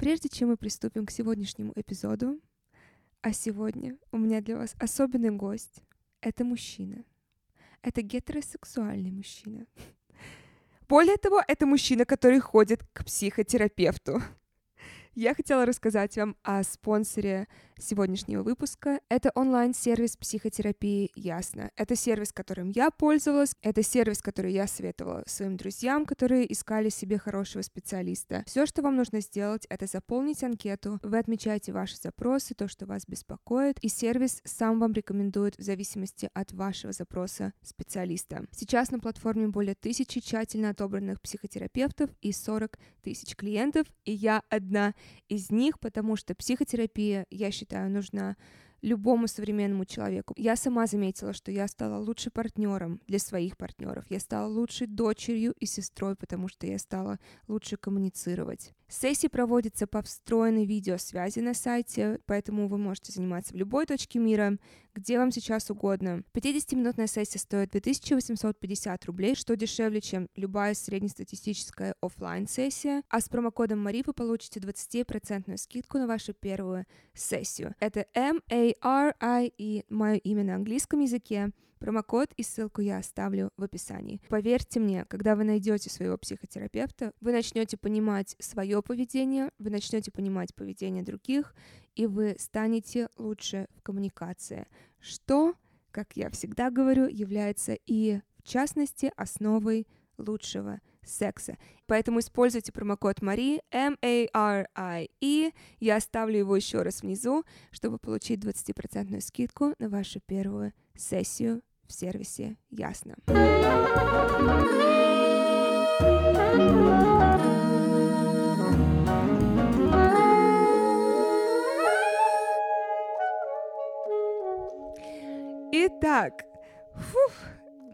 Прежде чем мы приступим к сегодняшнему эпизоду, а сегодня у меня для вас особенный гость. Это мужчина. Это гетеросексуальный мужчина. Более того, это мужчина, который ходит к психотерапевту. Я хотела рассказать вам о спонсоре сегодняшнего выпуска. Это онлайн-сервис психотерапии «Ясно». Это сервис, которым я пользовалась, это сервис, который я советовала своим друзьям, которые искали себе хорошего специалиста. Все, что вам нужно сделать, это заполнить анкету, вы отмечаете ваши запросы, то, что вас беспокоит, и сервис сам вам рекомендует в зависимости от вашего запроса специалиста. Сейчас на платформе более тысячи тщательно отобранных психотерапевтов и 40 тысяч клиентов, и я одна из них, потому что психотерапия, я считаю, нужна любому современному человеку. Я сама заметила, что я стала лучше партнером для своих партнеров. Я стала лучшей дочерью и сестрой, потому что я стала лучше коммуницировать. Сессии проводятся по встроенной видеосвязи на сайте, поэтому вы можете заниматься в любой точке мира, где вам сейчас угодно. 50-минутная сессия стоит 2850 рублей, что дешевле, чем любая среднестатистическая офлайн сессия а с промокодом Мари вы получите 20% скидку на вашу первую сессию. Это M-A-R-I, мое имя на английском языке, Промокод и ссылку я оставлю в описании. Поверьте мне, когда вы найдете своего психотерапевта, вы начнете понимать свое поведение, вы начнете понимать поведение других, и вы станете лучше в коммуникации, что, как я всегда говорю, является и, в частности, основой лучшего секса. Поэтому используйте промокод Мари, M-A-R-I-E. Я оставлю его еще раз внизу, чтобы получить 20% скидку на вашу первую сессию в сервисе Ясно. Итак, фух,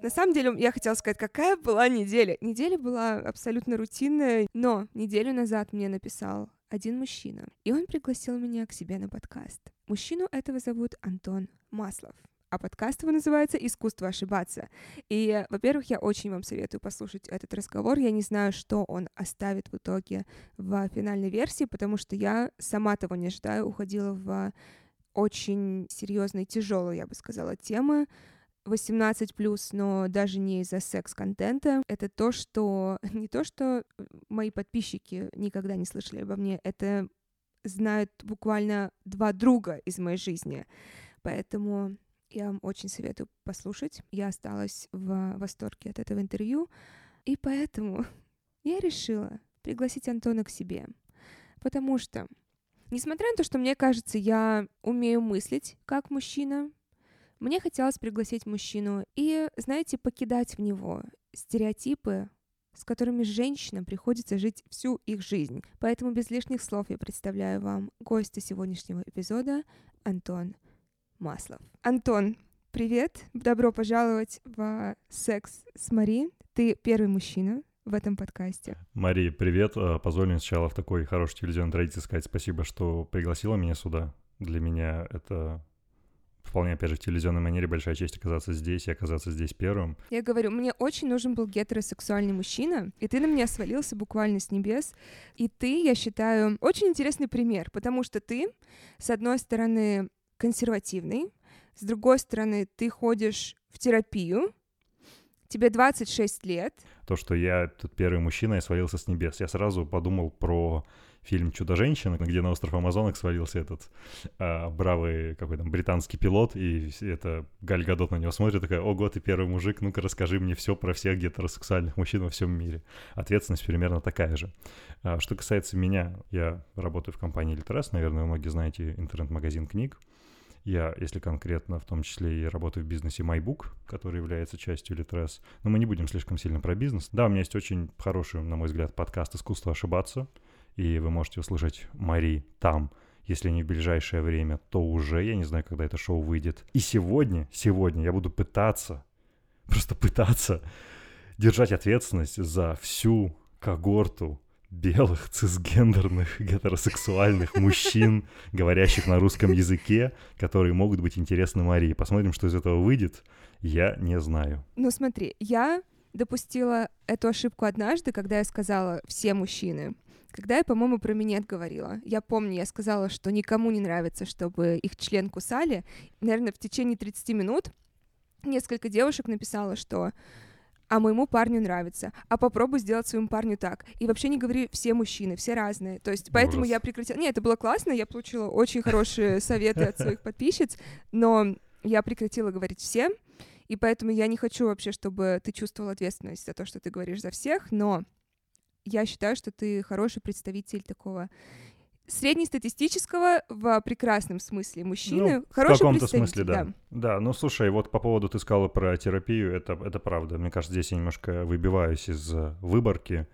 на самом деле, я хотела сказать, какая была неделя. Неделя была абсолютно рутинная, но неделю назад мне написал один мужчина, и он пригласил меня к себе на подкаст. Мужчину этого зовут Антон Маслов а подкаст его называется «Искусство ошибаться». И, во-первых, я очень вам советую послушать этот разговор. Я не знаю, что он оставит в итоге в финальной версии, потому что я, сама того не ожидаю, уходила в очень серьезные, тяжелые, я бы сказала, темы, 18 плюс, но даже не из-за секс-контента. Это то, что не то, что мои подписчики никогда не слышали обо мне, это знают буквально два друга из моей жизни. Поэтому я вам очень советую послушать. Я осталась в восторге от этого интервью, и поэтому я решила пригласить Антона к себе. Потому что, несмотря на то, что мне кажется, я умею мыслить как мужчина, мне хотелось пригласить мужчину и, знаете, покидать в него стереотипы, с которыми женщинам приходится жить всю их жизнь. Поэтому без лишних слов я представляю вам гостя сегодняшнего эпизода Антон Маслов. Антон, привет, добро пожаловать в «Секс с Мари». Ты первый мужчина в этом подкасте. Мари, привет. Э, позволь мне сначала в такой хорошей телевизионной традиции сказать спасибо, что пригласила меня сюда. Для меня это вполне, опять же, в телевизионной манере большая честь оказаться здесь и оказаться здесь первым. Я говорю, мне очень нужен был гетеросексуальный мужчина, и ты на меня свалился буквально с небес. И ты, я считаю, очень интересный пример, потому что ты, с одной стороны, консервативный, с другой стороны, ты ходишь в терапию, тебе 26 лет. То, что я тут первый мужчина, я свалился с небес. Я сразу подумал про фильм «Чудо-женщина», где на остров Амазонок свалился этот а, бравый какой там британский пилот, и это Галь Гадот на него смотрит, такая, ого, ты первый мужик, ну-ка расскажи мне все про всех гетеросексуальных мужчин во всем мире. Ответственность примерно такая же. А, что касается меня, я работаю в компании Литрес, наверное, вы многие знаете интернет-магазин книг, я, если конкретно, в том числе и работаю в бизнесе MyBook, который является частью Litres. Но мы не будем слишком сильно про бизнес. Да, у меня есть очень хороший, на мой взгляд, подкаст «Искусство ошибаться», и вы можете услышать Мари там, если не в ближайшее время, то уже, я не знаю, когда это шоу выйдет. И сегодня, сегодня я буду пытаться, просто пытаться держать ответственность за всю когорту белых, цисгендерных, гетеросексуальных мужчин, говорящих на русском языке, которые могут быть интересны Марии. Посмотрим, что из этого выйдет. Я не знаю. Ну смотри, я допустила эту ошибку однажды, когда я сказала «все мужчины», Когда я, по-моему, про минет говорила, я помню, я сказала, что никому не нравится, чтобы их член кусали. Наверное, в течение 30 минут несколько девушек написало, что а моему парню нравится, а попробуй сделать своему парню так. И вообще не говори все мужчины, все разные. То есть поэтому Ужас. я прекратила... Не, это было классно, я получила очень хорошие советы от своих подписчиц, но я прекратила говорить всем, и поэтому я не хочу вообще, чтобы ты чувствовал ответственность за то, что ты говоришь за всех, но я считаю, что ты хороший представитель такого среднестатистического в прекрасном смысле мужчины. Ну, в хороший каком-то представитель, смысле, да. да. ну слушай, вот по поводу ты сказала про терапию, это, это правда. Мне кажется, здесь я немножко выбиваюсь из выборки.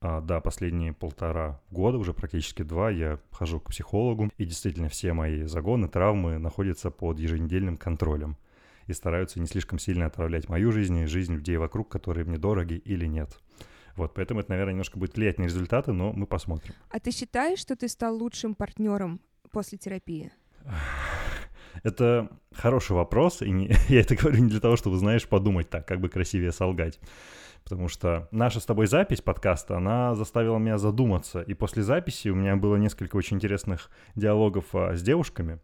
А, да, последние полтора года, уже практически два, я хожу к психологу, и действительно все мои загоны, травмы находятся под еженедельным контролем и стараются не слишком сильно отправлять мою жизнь и жизнь людей вокруг, которые мне дороги или нет. Вот, поэтому это, наверное, немножко будет влиять на результаты, но мы посмотрим. А ты считаешь, что ты стал лучшим партнером после терапии? Это хороший вопрос, и не, я это говорю не для того, чтобы, знаешь, подумать так, как бы красивее солгать. Потому что наша с тобой запись подкаста, она заставила меня задуматься. И после записи у меня было несколько очень интересных диалогов а, с девушками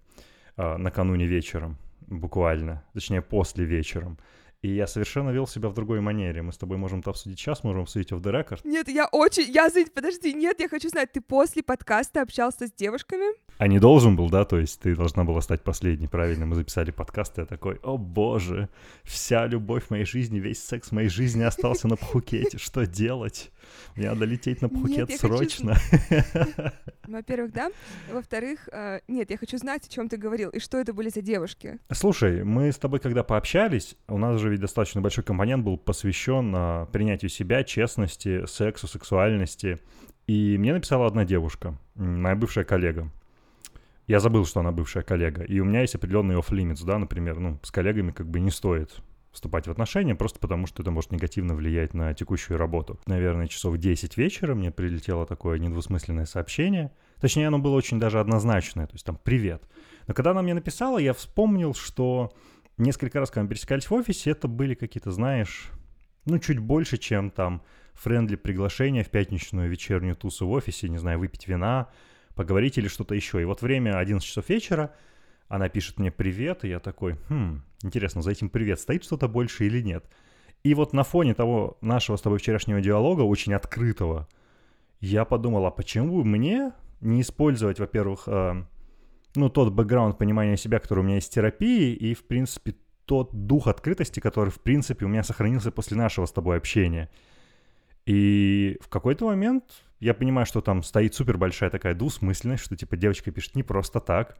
а, накануне вечером, буквально, точнее, после вечером. И я совершенно вел себя в другой манере. Мы с тобой можем это обсудить сейчас, можем обсудить в the record. Нет, я очень... Я, подожди, нет, я хочу знать, ты после подкаста общался с девушками? А не должен был, да? То есть ты должна была стать последней, правильно? Мы записали подкаст, и я такой, о боже, вся любовь моей жизни, весь секс в моей жизни остался на Пхукете. Что делать? Мне надо лететь на Пхукет Нет, срочно. Во-первых, да. Во-вторых, э, нет, я хочу знать, о чем ты говорил, и что это были за девушки. Слушай, мы с тобой когда пообщались, у нас же ведь достаточно большой компонент был посвящен а, принятию себя, честности, сексу, сексуальности. И мне написала одна девушка, моя бывшая коллега. Я забыл, что она бывшая коллега. И у меня есть определенный off-limits, да, например, ну, с коллегами как бы не стоит вступать в отношения, просто потому что это может негативно влиять на текущую работу. Наверное, часов 10 вечера мне прилетело такое недвусмысленное сообщение. Точнее, оно было очень даже однозначное, то есть там «привет». Но когда она мне написала, я вспомнил, что несколько раз, когда мы пересекались в офисе, это были какие-то, знаешь, ну, чуть больше, чем там френдли приглашения в пятничную вечернюю тусу в офисе, не знаю, выпить вина, поговорить или что-то еще. И вот время 11 часов вечера, она пишет мне привет, и я такой, хм, интересно, за этим привет стоит что-то больше или нет? И вот на фоне того нашего с тобой вчерашнего диалога, очень открытого, я подумал, а почему мне не использовать, во-первых, э, ну, тот бэкграунд понимания себя, который у меня есть в терапии, и, в принципе, тот дух открытости, который, в принципе, у меня сохранился после нашего с тобой общения. И в какой-то момент я понимаю, что там стоит супер большая такая двусмысленность, что, типа, девочка пишет не просто так.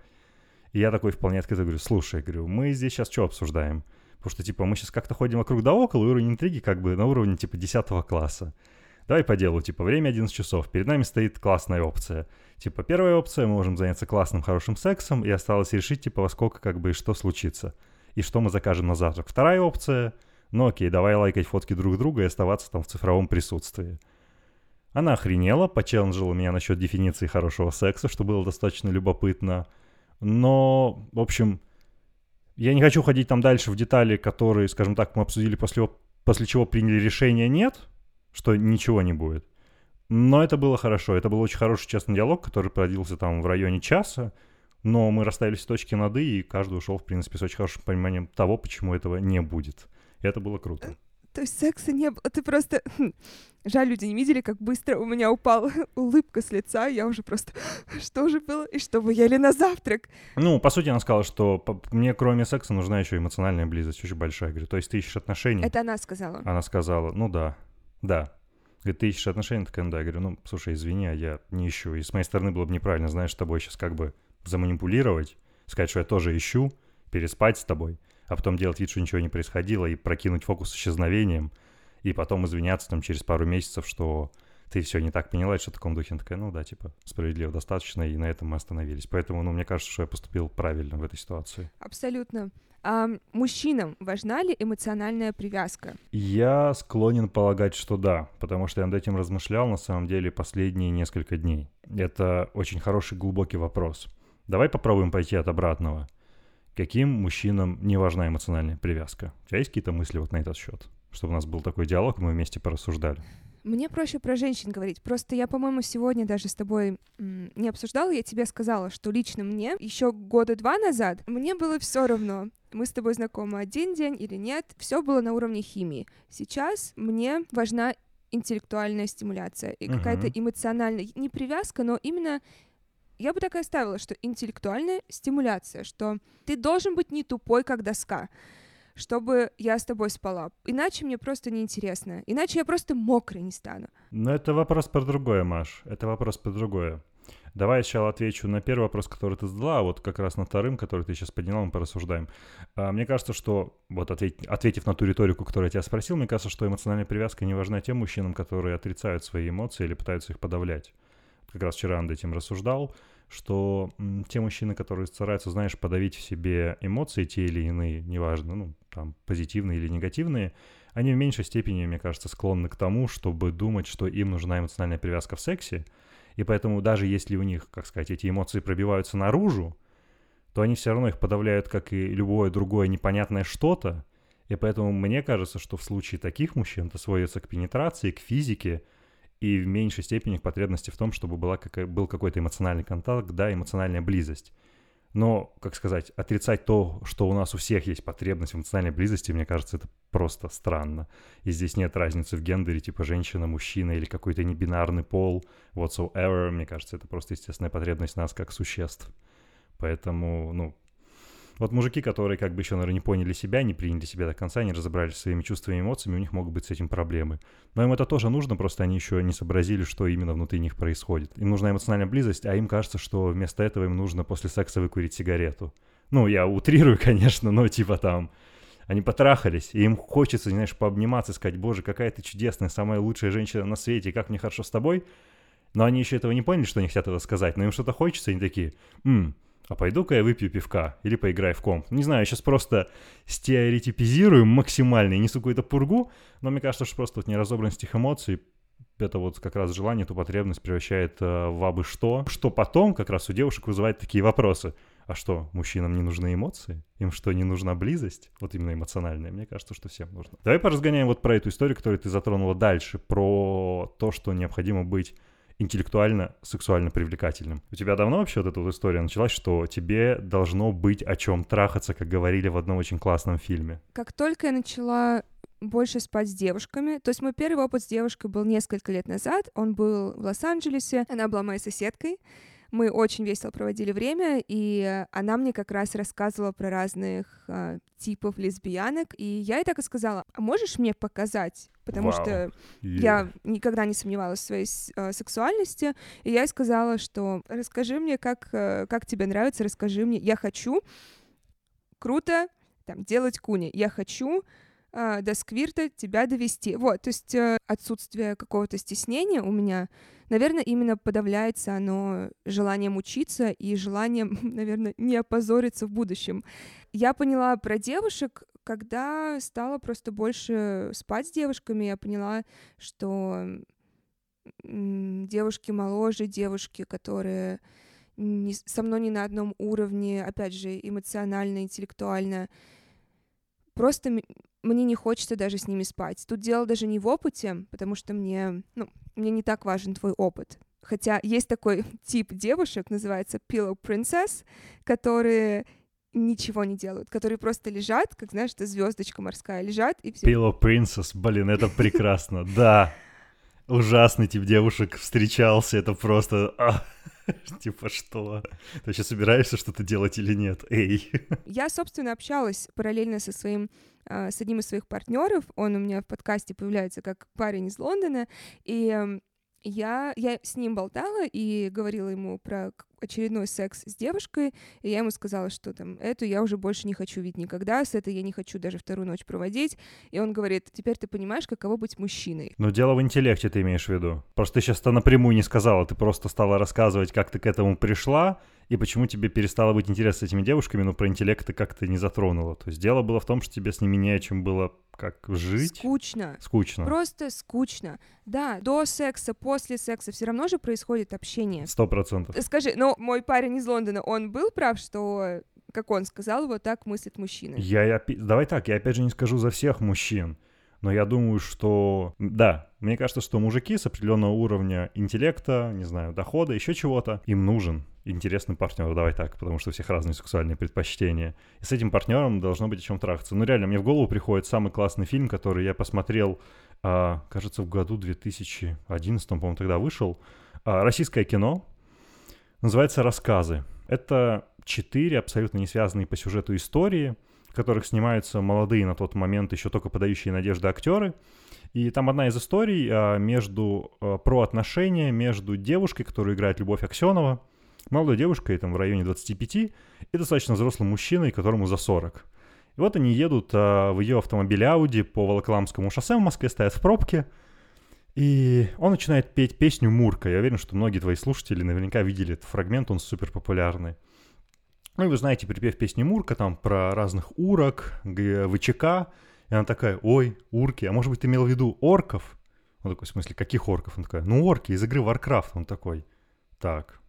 И я такой вполне открыто говорю, слушай, говорю, мы здесь сейчас что обсуждаем? Потому что, типа, мы сейчас как-то ходим вокруг да около, и уровень интриги как бы на уровне, типа, 10 класса. Давай по делу, типа, время 11 часов, перед нами стоит классная опция. Типа, первая опция, мы можем заняться классным, хорошим сексом, и осталось решить, типа, во сколько, как бы, и что случится. И что мы закажем на завтрак. Вторая опция, ну окей, давай лайкать фотки друг друга и оставаться там в цифровом присутствии. Она охренела, почелленджила меня насчет дефиниции хорошего секса, что было достаточно любопытно. Но, в общем, я не хочу ходить там дальше в детали, которые, скажем так, мы обсудили после, после чего приняли решение «нет», что ничего не будет. Но это было хорошо. Это был очень хороший, честный диалог, который продлился там в районе часа. Но мы расставили точки над «и», и каждый ушел, в принципе, с очень хорошим пониманием того, почему этого не будет. И это было круто. То есть секса не было. Ты просто... Хм, жаль, люди не видели, как быстро у меня упала улыбка с лица. Я уже просто... Что же было? И что вы ели на завтрак? Ну, по сути, она сказала, что мне кроме секса нужна еще эмоциональная близость, очень большая. Говорю, то есть ты ищешь отношений? Это она сказала. Она сказала, ну да, да. Говорит, ты ищешь отношения? Такая, да. Я говорю, ну, слушай, извини, а я не ищу. И с моей стороны было бы неправильно, знаешь, с тобой сейчас как бы заманипулировать, сказать, что я тоже ищу, переспать с тобой, а потом делать вид, что ничего не происходило, и прокинуть фокус с исчезновением, и потом извиняться там через пару месяцев, что ты все не так поняла, и что в таком духе. Она такая, ну да, типа, справедливо достаточно, и на этом мы остановились. Поэтому, ну, мне кажется, что я поступил правильно в этой ситуации. Абсолютно. А мужчинам важна ли эмоциональная привязка? Я склонен полагать, что да, потому что я над этим размышлял на самом деле последние несколько дней. Это очень хороший глубокий вопрос. Давай попробуем пойти от обратного. Каким мужчинам не важна эмоциональная привязка? У тебя есть какие-то мысли вот на этот счет? Чтобы у нас был такой диалог, мы вместе порассуждали. Мне проще про женщин говорить. Просто я, по-моему, сегодня даже с тобой не обсуждала. Я тебе сказала, что лично мне еще года два назад мне было все равно. Мы с тобой знакомы один день или нет. Все было на уровне химии. Сейчас мне важна интеллектуальная стимуляция и какая-то Мгм. эмоциональная не привязка, но именно я бы так и оставила, что интеллектуальная стимуляция, что ты должен быть не тупой, как доска, чтобы я с тобой спала. Иначе мне просто неинтересно. Иначе я просто мокрой не стану. Но это вопрос про другое, Маш. Это вопрос про другое. Давай я сначала отвечу на первый вопрос, который ты задала, а вот как раз на вторым, который ты сейчас подняла, мы порассуждаем. А, мне кажется, что, вот ответь- ответив на ту риторику, которую я тебя спросил, мне кажется, что эмоциональная привязка не важна тем мужчинам, которые отрицают свои эмоции или пытаются их подавлять. Как раз вчера над этим рассуждал, что те мужчины, которые стараются, знаешь, подавить в себе эмоции, те или иные, неважно, ну, там, позитивные или негативные, они в меньшей степени, мне кажется, склонны к тому, чтобы думать, что им нужна эмоциональная привязка в сексе, и поэтому даже если у них, как сказать, эти эмоции пробиваются наружу, то они все равно их подавляют, как и любое другое непонятное что-то. И поэтому мне кажется, что в случае таких мужчин это сводится к пенетрации, к физике, и в меньшей степени к потребности в том, чтобы была какая- был какой-то эмоциональный контакт, да, эмоциональная близость. Но, как сказать, отрицать то, что у нас у всех есть потребность в эмоциональной близости, мне кажется, это просто странно. И здесь нет разницы в гендере, типа женщина, мужчина или какой-то небинарный пол, whatsoever. Мне кажется, это просто естественная потребность нас как существ. Поэтому, ну, вот мужики, которые как бы еще, наверное, не поняли себя, не приняли себя до конца, не разобрались своими чувствами и эмоциями, у них могут быть с этим проблемы. Но им это тоже нужно, просто они еще не сообразили, что именно внутри них происходит. Им нужна эмоциональная близость, а им кажется, что вместо этого им нужно после секса выкурить сигарету. Ну, я утрирую, конечно, но типа там... Они потрахались, и им хочется, знаешь, пообниматься, сказать, боже, какая ты чудесная, самая лучшая женщина на свете, как мне хорошо с тобой. Но они еще этого не поняли, что они хотят это сказать, но им что-то хочется, и они такие, «М, а пойду-ка я выпью пивка или поиграю в комп. Не знаю, я сейчас просто стереотипизирую максимально и несу какую-то пургу, но мне кажется, что просто вот неразобранность их эмоций это вот как раз желание, эту потребность превращает э, в абы что, что потом как раз у девушек вызывает такие вопросы. А что, мужчинам не нужны эмоции? Им что, не нужна близость? Вот именно эмоциональная. Мне кажется, что всем нужно. Давай поразгоняем вот про эту историю, которую ты затронула дальше, про то, что необходимо быть интеллектуально, сексуально привлекательным. У тебя давно вообще вот эта вот история началась, что тебе должно быть о чем трахаться, как говорили в одном очень классном фильме? Как только я начала больше спать с девушками. То есть мой первый опыт с девушкой был несколько лет назад. Он был в Лос-Анджелесе. Она была моей соседкой. Мы очень весело проводили время, и она мне как раз рассказывала про разных э, типов лесбиянок, и я ей так и сказала, а можешь мне показать? Потому Вау. что И- я никогда не сомневалась в своей э, сексуальности, и я ей сказала, что расскажи мне, как, э, как тебе нравится, расскажи мне, я хочу круто там, делать куни, я хочу э, до сквирта тебя довести. Вот, то есть э, отсутствие какого-то стеснения у меня, наверное, именно подавляется оно желанием учиться и желанием, наверное, не опозориться в будущем. Я поняла про девушек, когда стала просто больше спать с девушками, я поняла, что девушки моложе, девушки, которые не со мной не на одном уровне, опять же, эмоционально, интеллектуально. Просто мне не хочется даже с ними спать. Тут дело даже не в опыте, потому что мне, ну, мне не так важен твой опыт. Хотя есть такой тип девушек, называется Pillow Princess, которые ничего не делают, которые просто лежат, как знаешь, это звездочка морская, лежат и все. Pillow Princess, блин, это прекрасно, да. Ужасный тип девушек встречался, это просто... Типа что? Ты вообще собираешься что-то делать или нет? Эй. Я, собственно, общалась параллельно со своим а, с одним из своих партнеров. Он у меня в подкасте появляется как парень из Лондона, и эм, я, я с ним болтала и говорила ему про очередной секс с девушкой, и я ему сказала, что там эту я уже больше не хочу видеть никогда, с этой я не хочу даже вторую ночь проводить. И он говорит, теперь ты понимаешь, каково быть мужчиной. Но дело в интеллекте ты имеешь в виду. Просто ты сейчас-то напрямую не сказала, ты просто стала рассказывать, как ты к этому пришла, и почему тебе перестало быть интересно с этими девушками, но про интеллект ты как-то не затронула. То есть дело было в том, что тебе с ними не о чем было как жить. Скучно. Скучно. Просто скучно. Да, до секса, после секса все равно же происходит общение. Сто процентов. Скажи, ну, мой парень из Лондона, он был прав, что, как он сказал, вот так мыслит мужчина? Я, опи- давай так, я опять же не скажу за всех мужчин, Но я думаю, что... Да, мне кажется, что мужики с определенного уровня интеллекта, не знаю, дохода, еще чего-то, им нужен интересный партнер, давай так, потому что у всех разные сексуальные предпочтения. И с этим партнером должно быть о чем трахаться. Ну, реально, мне в голову приходит самый классный фильм, который я посмотрел, а, кажется, в году 2011, по-моему, тогда вышел. А, российское кино. Называется «Рассказы». Это четыре абсолютно не связанные по сюжету истории — в которых снимаются молодые на тот момент еще только подающие надежды актеры. И там одна из историй а, между, а, про отношения между девушкой, которую играет Любовь Аксенова, молодой девушкой, там в районе 25, и достаточно взрослым мужчиной, которому за 40. И вот они едут а, в ее автомобиле Audi по Волоколамскому шоссе в Москве, стоят в пробке, и он начинает петь песню «Мурка». Я уверен, что многие твои слушатели наверняка видели этот фрагмент, он супер популярный. Ну и вы знаете припев песни Мурка там про разных урок, ВЧК. И она такая, ой, урки, а может быть ты имел в виду орков? Он такой, в смысле, каких орков? Он такой, ну орки из игры Warcraft. Он такой, так,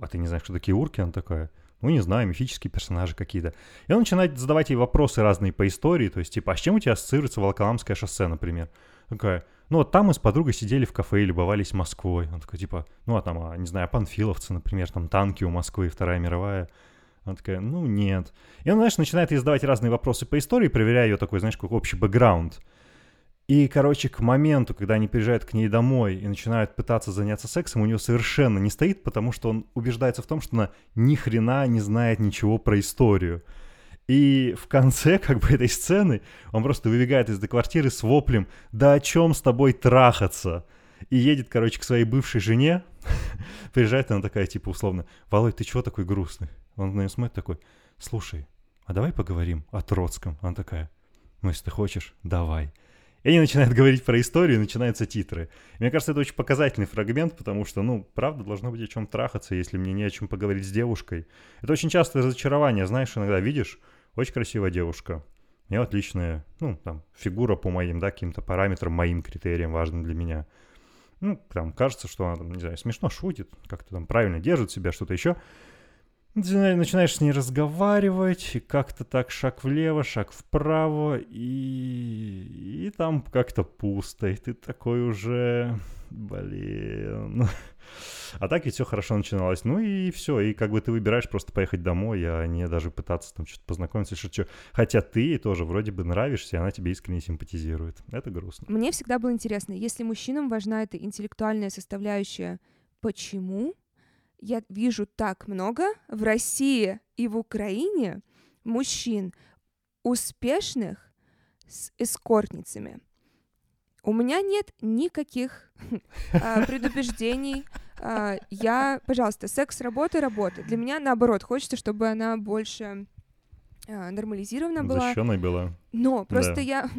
а ты не знаешь, что такие урки? Она такая, ну не знаю, мифические персонажи какие-то. И он начинает задавать ей вопросы разные по истории, то есть типа, а с чем у тебя ассоциируется Волоколамское шоссе, например? Такая, ну вот там мы с подругой сидели в кафе и любовались Москвой. Он такой, типа, ну а там, а, не знаю, панфиловцы, например, там танки у Москвы, Вторая мировая. Она такая, ну нет. И он, знаешь, начинает ей задавать разные вопросы по истории, проверяя ее такой, знаешь, как общий бэкграунд. И, короче, к моменту, когда они приезжают к ней домой и начинают пытаться заняться сексом, у нее совершенно не стоит, потому что он убеждается в том, что она ни хрена не знает ничего про историю. И в конце, как бы, этой сцены он просто выбегает из квартиры с воплем «Да о чем с тобой трахаться?» И едет, короче, к своей бывшей жене. Приезжает она такая, типа, условно, «Володь, ты чего такой грустный?» Он на нее смотрит такой, слушай, а давай поговорим о Троцком. Она такая, ну если ты хочешь, давай. И они начинают говорить про историю, и начинаются титры. Мне кажется, это очень показательный фрагмент, потому что, ну, правда, должно быть о чем трахаться, если мне не о чем поговорить с девушкой. Это очень частое разочарование, знаешь, иногда видишь, очень красивая девушка, у нее отличная, ну, там, фигура по моим, да, каким-то параметрам, моим критериям важным для меня. Ну, там, кажется, что она, там, не знаю, смешно шутит, как-то там правильно держит себя, что-то еще начинаешь с ней разговаривать, и как-то так шаг влево, шаг вправо, и, и там как-то пусто, и ты такой уже, блин. А так ведь все хорошо начиналось. Ну и все, и как бы ты выбираешь просто поехать домой, а не даже пытаться там что-то познакомиться, что Хотя ты тоже вроде бы нравишься, и она тебе искренне симпатизирует. Это грустно. Мне всегда было интересно, если мужчинам важна эта интеллектуальная составляющая, почему я вижу так много в России и в Украине мужчин успешных с эскортницами. У меня нет никаких а, предубеждений. А, я, пожалуйста, секс, работа, работа. Для меня наоборот, хочется, чтобы она больше а, нормализирована была. Защищенной была. Но просто да. я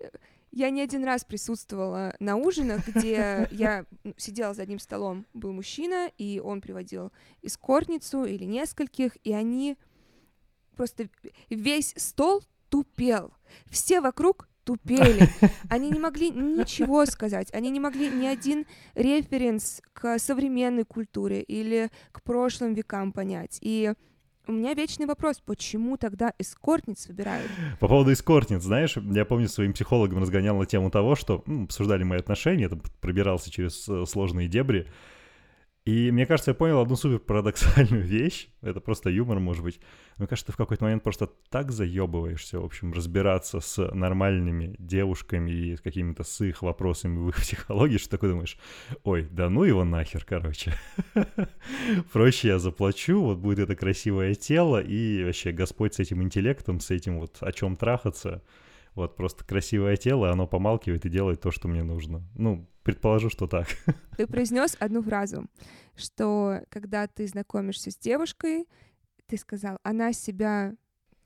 я не один раз присутствовала на ужинах, где я сидела за одним столом, был мужчина, и он приводил эскортницу или нескольких, и они просто весь стол тупел. Все вокруг тупели. Они не могли ничего сказать. Они не могли ни один референс к современной культуре или к прошлым векам понять. И у меня вечный вопрос, почему тогда эскортниц выбирают? По поводу эскортниц, знаешь, я помню, своим психологом разгонял на тему того, что ну, обсуждали мои отношения, там, пробирался через э, сложные дебри, и мне кажется, я понял одну супер парадоксальную вещь. Это просто юмор, может быть. Мне кажется, ты в какой-то момент просто так заебываешься, в общем, разбираться с нормальными девушками и с какими-то с их вопросами в их психологии, что такой думаешь, ой, да ну его нахер, короче. Проще я заплачу, вот будет это красивое тело, и вообще Господь с этим интеллектом, с этим вот о чем трахаться, вот просто красивое тело, оно помалкивает и делает то, что мне нужно. Ну, предположу, что так. Ты произнес одну фразу, что когда ты знакомишься с девушкой, ты сказал, она себя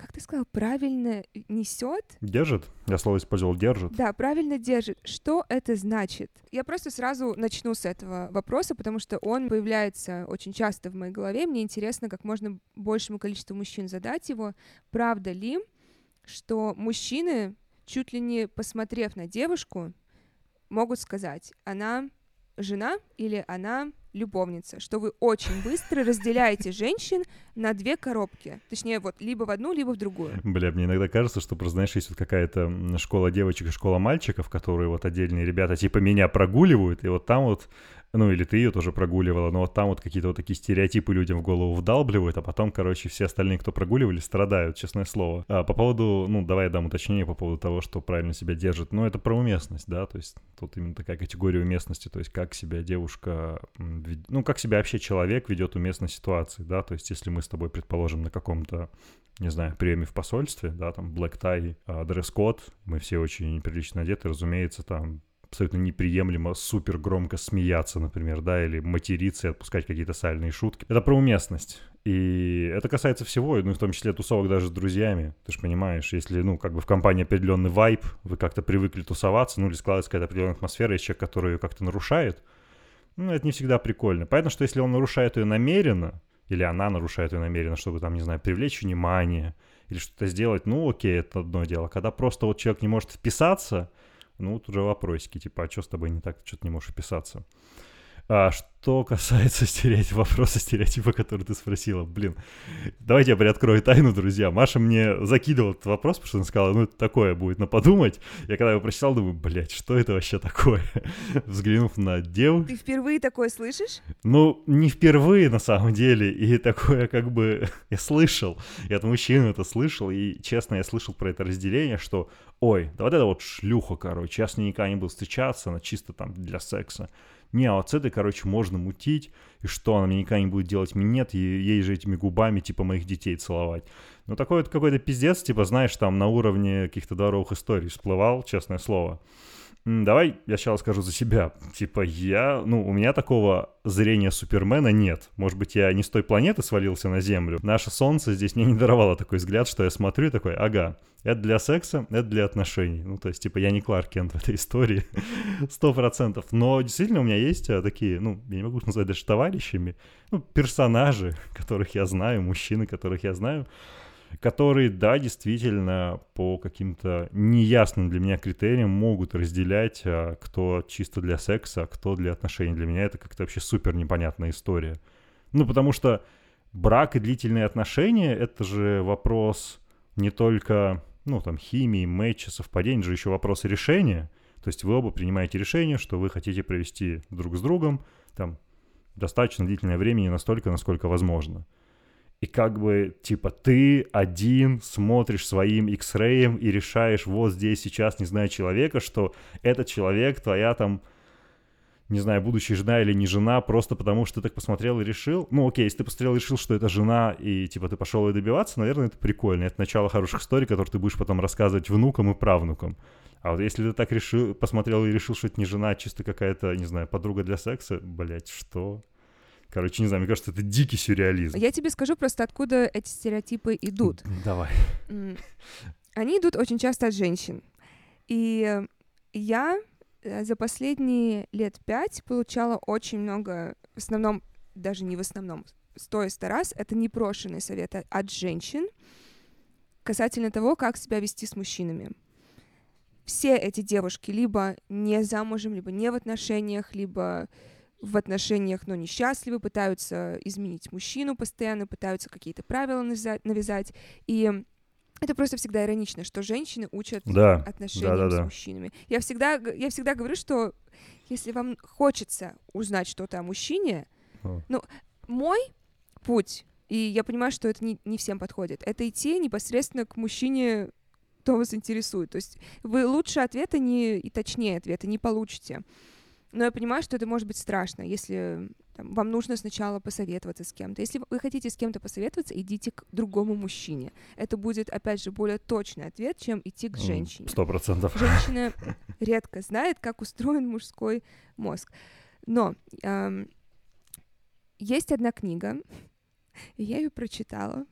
как ты сказал, правильно несет? Держит. Я слово использовал держит. Да, правильно держит. Что это значит? Я просто сразу начну с этого вопроса, потому что он появляется очень часто в моей голове. Мне интересно, как можно большему количеству мужчин задать его. Правда ли, что мужчины, чуть ли не посмотрев на девушку, могут сказать, она жена или она любовница, что вы очень быстро разделяете женщин на две коробки. Точнее, вот либо в одну, либо в другую. Бля, мне иногда кажется, что просто, знаешь, есть вот какая-то школа девочек и школа мальчиков, которые вот отдельные ребята типа меня прогуливают, и вот там вот ну или ты ее тоже прогуливала, но вот там вот какие-то вот такие стереотипы людям в голову вдалбливают, а потом, короче, все остальные, кто прогуливали, страдают, честное слово. А по поводу, ну, давай я дам уточнение по поводу того, что правильно себя держит. Ну, это про уместность, да, то есть тут именно такая категория уместности, то есть как себя девушка, ну, как себя вообще человек ведет уместно ситуации, да, то есть если мы с тобой, предположим, на каком-то не знаю, приеме в посольстве, да, там, black tie, а, дресс-код, мы все очень неприлично одеты, разумеется, там, абсолютно неприемлемо супер громко смеяться, например, да, или материться и отпускать какие-то сальные шутки. Это про уместность. И это касается всего, ну, в том числе тусовок даже с друзьями. Ты же понимаешь, если, ну, как бы в компании определенный вайб, вы как-то привыкли тусоваться, ну, или складывается какая-то определенная атмосфера, есть человек, который ее как-то нарушает, ну, это не всегда прикольно. Понятно, что если он нарушает ее намеренно, или она нарушает ее намеренно, чтобы там, не знаю, привлечь внимание, или что-то сделать, ну, окей, это одно дело. Когда просто вот человек не может вписаться, ну, тут уже вопросики, типа, а что с тобой не так, что ты не можешь вписаться? А что касается стереотипа, вопроса стереотипа, который ты спросила, блин, давайте я приоткрою тайну, друзья. Маша мне закидывала этот вопрос, потому что она сказала, ну, это такое будет на подумать. Я когда его прочитал, думаю, блядь, что это вообще такое? Взглянув на дев... Ты впервые такое слышишь? Ну, не впервые, на самом деле, и такое как бы я слышал. Я от мужчин это слышал, и, честно, я слышал про это разделение, что, ой, да вот это вот шлюха, короче, я с ней никогда не буду встречаться, она чисто там для секса не, а вот с этой, короче, можно мутить, и что, она мне никогда не будет делать минет, и ей же этими губами, типа, моих детей целовать. Ну, такой вот какой-то пиздец, типа, знаешь, там на уровне каких-то дворовых историй всплывал, честное слово. Давай я сейчас скажу за себя. Типа, я, ну, у меня такого зрения Супермена нет. Может быть, я не с той планеты свалился на Землю. Наше Солнце здесь мне не даровало такой взгляд, что я смотрю и такой, ага, это для секса, это для отношений. Ну, то есть, типа, я не Кларк Кент в этой истории. Сто процентов. Но действительно у меня есть а, такие, ну, я не могу их назвать даже товарищами, ну, персонажи, которых я знаю, мужчины, которых я знаю, которые, да, действительно, по каким-то неясным для меня критериям могут разделять, а, кто чисто для секса, а кто для отношений. Для меня это как-то вообще супер непонятная история. Ну, потому что брак и длительные отношения — это же вопрос не только, ну, там, химии, матча, совпадений, же еще вопрос решения. То есть вы оба принимаете решение, что вы хотите провести друг с другом, там, достаточно длительное время, не настолько, насколько возможно и как бы, типа, ты один смотришь своим X-ray и решаешь вот здесь сейчас, не знаю, человека, что этот человек твоя там, не знаю, будущая жена или не жена, просто потому что ты так посмотрел и решил. Ну, окей, если ты посмотрел и решил, что это жена, и, типа, ты пошел ее добиваться, наверное, это прикольно. Это начало хороших историй, которые ты будешь потом рассказывать внукам и правнукам. А вот если ты так решил, посмотрел и решил, что это не жена, а чисто какая-то, не знаю, подруга для секса, блять, что? Короче, не знаю, мне кажется, это дикий сюрреализм. Я тебе скажу просто, откуда эти стереотипы идут. Давай. Они идут очень часто от женщин. И я э, за последние лет пять получала очень много, в основном, даже не в основном, сто и сто раз, это непрошенные советы от женщин касательно того, как себя вести с мужчинами. Все эти девушки либо не замужем, либо не в отношениях, либо в отношениях, но несчастливы, пытаются изменить мужчину постоянно, пытаются какие-то правила навязать. И это просто всегда иронично, что женщины учат да, отношениям да, да, с да. мужчинами. Я всегда, я всегда говорю, что если вам хочется узнать что-то о мужчине, О. ну, мой путь, и я понимаю, что это не, не всем подходит, это идти непосредственно к мужчине, кто вас интересует. То есть вы лучше ответа не, и точнее ответа не получите. Но я понимаю, что это может быть страшно, если там, вам нужно сначала посоветоваться с кем-то. Если вы хотите с кем-то посоветоваться, идите к другому мужчине. Это будет, опять же, более точный ответ, чем идти к женщине. Сто процентов. Женщина редко знает, как устроен мужской мозг. Но эм, есть одна книга, и я ее прочитала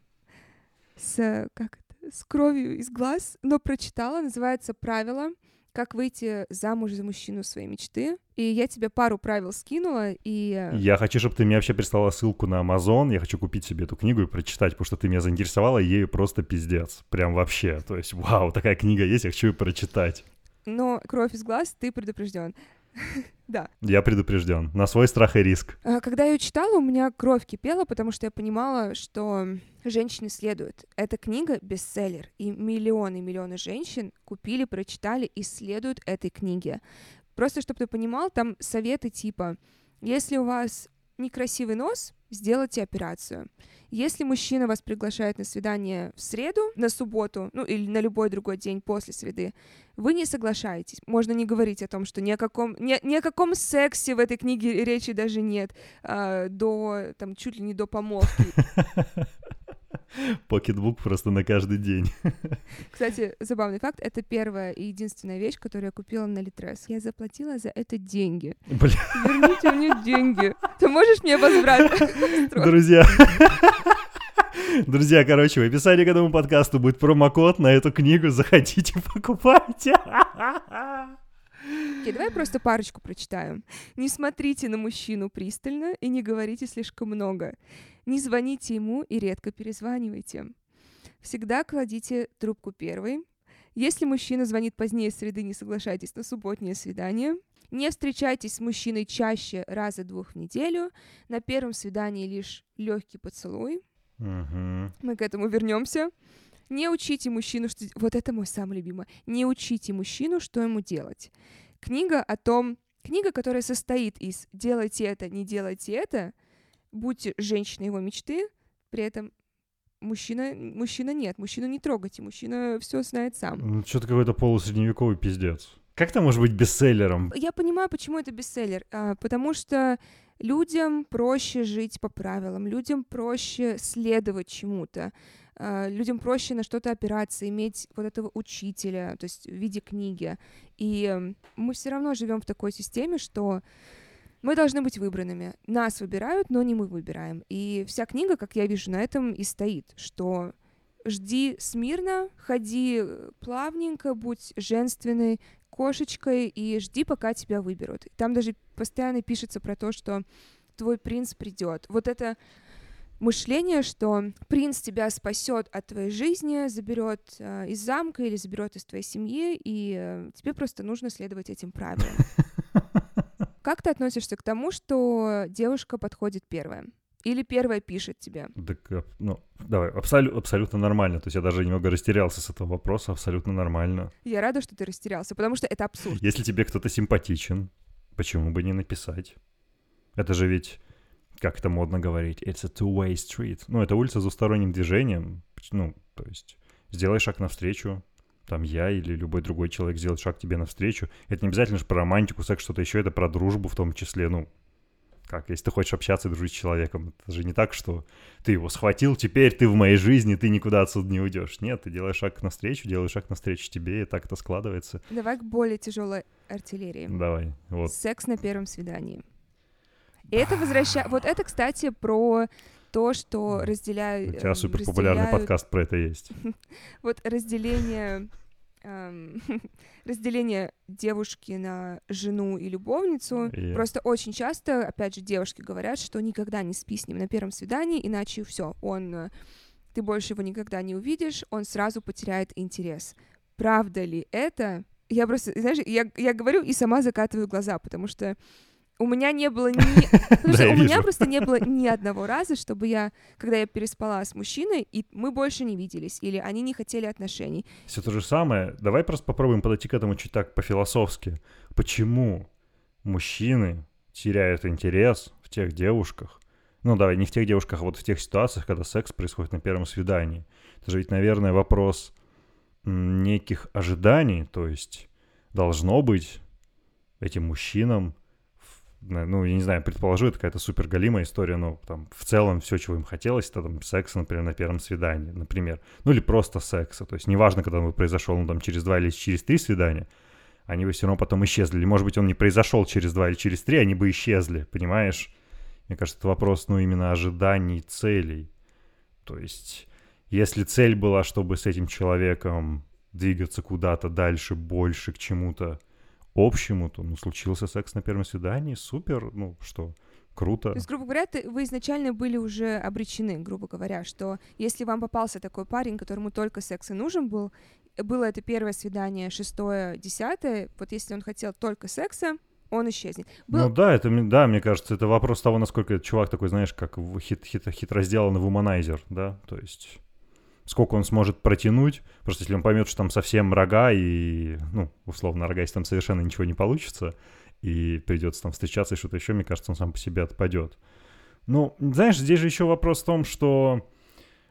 с, как это, с кровью из глаз, но прочитала, называется «Правила как выйти замуж за мужчину своей мечты. И я тебе пару правил скинула, и... Э, я хочу, чтобы ты мне вообще прислала ссылку на Amazon, я хочу купить себе эту книгу и прочитать, потому что ты меня заинтересовала, и ею просто пиздец. Прям вообще. То есть, вау, такая книга есть, я хочу ее прочитать. Но кровь из глаз, ты предупрежден. Да. Я предупрежден. На свой страх и риск. А, Когда я ее читала, у меня кровь кипела, потому что я понимала, что женщине следует. Эта книга — бестселлер, и миллионы и миллионы женщин купили, прочитали и следуют этой книге. Просто, чтобы ты понимал, там советы типа, если у вас некрасивый нос, сделайте операцию. Если мужчина вас приглашает на свидание в среду, на субботу, ну или на любой другой день после среды, вы не соглашаетесь. Можно не говорить о том, что ни о каком, ни, ни о каком сексе в этой книге речи даже нет, а, до, там, чуть ли не до помолвки. Покетбук просто на каждый день. Кстати, забавный факт, это первая и единственная вещь, которую я купила на Литрес. Я заплатила за это деньги. Бля, Верните мне деньги. Ты можешь мне возврат? друзья. Друзья, короче, в описании к этому подкасту будет промокод на эту книгу. Заходите, покупайте. Окей, давай просто парочку прочитаю. Не смотрите на мужчину пристально и не говорите слишком много. Не звоните ему и редко перезванивайте. Всегда кладите трубку первой. Если мужчина звонит позднее среды, не соглашайтесь на субботнее свидание. Не встречайтесь с мужчиной чаще раза двух в неделю. На первом свидании лишь легкий поцелуй. Мгм. Мы к этому вернемся. Не учите мужчину, что... Вот это мой самый любимый. Не учите мужчину, что ему делать. Книга о том... Книга, которая состоит из «делайте это, не делайте это», будьте женщиной его мечты, при этом мужчина, мужчина нет, мужчину не трогайте, мужчина все знает сам. Ну, Что-то какой-то полусредневековый пиздец. Как это может быть бестселлером? Я понимаю, почему это бестселлер, а, потому что людям проще жить по правилам, людям проще следовать чему-то, а, людям проще на что-то опираться, иметь вот этого учителя, то есть в виде книги. И мы все равно живем в такой системе, что мы должны быть выбранными. Нас выбирают, но не мы выбираем. И вся книга, как я вижу, на этом и стоит, что жди смирно, ходи плавненько, будь женственной кошечкой и жди, пока тебя выберут. Там даже постоянно пишется про то, что твой принц придет. Вот это мышление, что принц тебя спасет от твоей жизни, заберет э, из замка или заберет из твоей семьи, и э, тебе просто нужно следовать этим правилам. Как ты относишься к тому, что девушка подходит первая? Или первая пишет тебе? Так, а, ну, давай, абсолю- абсолютно нормально. То есть я даже немного растерялся с этого вопроса, абсолютно нормально. Я рада, что ты растерялся, потому что это абсурд. Если тебе кто-то симпатичен, почему бы не написать? Это же ведь, как это модно говорить, it's a two-way street. Ну, это улица с двусторонним движением. Ну, то есть сделай шаг навстречу, там я или любой другой человек сделает шаг тебе навстречу. Это не обязательно же про романтику, секс, что-то еще, это про дружбу в том числе, ну, как, если ты хочешь общаться и дружить с человеком, это же не так, что ты его схватил, теперь ты в моей жизни, ты никуда отсюда не уйдешь. Нет, ты делаешь шаг навстречу, делаешь шаг навстречу тебе, и так это складывается. Давай к более тяжелой артиллерии. Давай, вот. Секс на первом свидании. И это возвращает... Вот это, кстати, про то, что У разделяют... тебя супер популярный подкаст про это есть. Вот разделение... эм, разделение девушки на жену и любовницу. И- Просто очень часто, опять же, девушки говорят, что никогда не спи с ним на первом свидании, иначе все, он, э, ты больше его никогда не увидишь, он сразу потеряет интерес. Правда ли это? Я просто, знаешь, я, я говорю и сама закатываю глаза, потому что у меня не было ни... я у меня просто не было ни одного раза, чтобы я, когда я переспала с мужчиной, и мы больше не виделись, или они не хотели отношений. Все то же самое. Давай просто попробуем подойти к этому чуть так по-философски. Почему мужчины теряют интерес в тех девушках? Ну, давай, не в тех девушках, а вот в тех ситуациях, когда секс происходит на первом свидании. Это же ведь, наверное, вопрос неких ожиданий. То есть должно быть этим мужчинам ну, я не знаю, предположу, это какая-то супер галимая история, но там в целом все, чего им хотелось, это там секс, например, на первом свидании, например. Ну или просто секса. То есть неважно, когда он произошел, ну там через два или через три свидания, они бы все равно потом исчезли. Или, может быть, он не произошел через два или через три, они бы исчезли, понимаешь? Мне кажется, это вопрос, ну, именно ожиданий, целей. То есть, если цель была, чтобы с этим человеком двигаться куда-то дальше, больше, к чему-то общему, то, ну, случился секс на первом свидании, супер, ну, что, круто. То есть, грубо говоря, ты- вы изначально были уже обречены, грубо говоря, что если вам попался такой парень, которому только секс и нужен был, было это первое свидание, шестое, десятое, вот если он хотел только секса, он исчезнет. Был... Ну да, это, да, мне кажется, это вопрос того, насколько этот чувак такой, знаешь, как хит, хит, хитро сделанный вуманайзер, да, то есть сколько он сможет протянуть, просто если он поймет, что там совсем рога и, ну, условно, рога, если там совершенно ничего не получится, и придется там встречаться и что-то еще, мне кажется, он сам по себе отпадет. Ну, знаешь, здесь же еще вопрос в том, что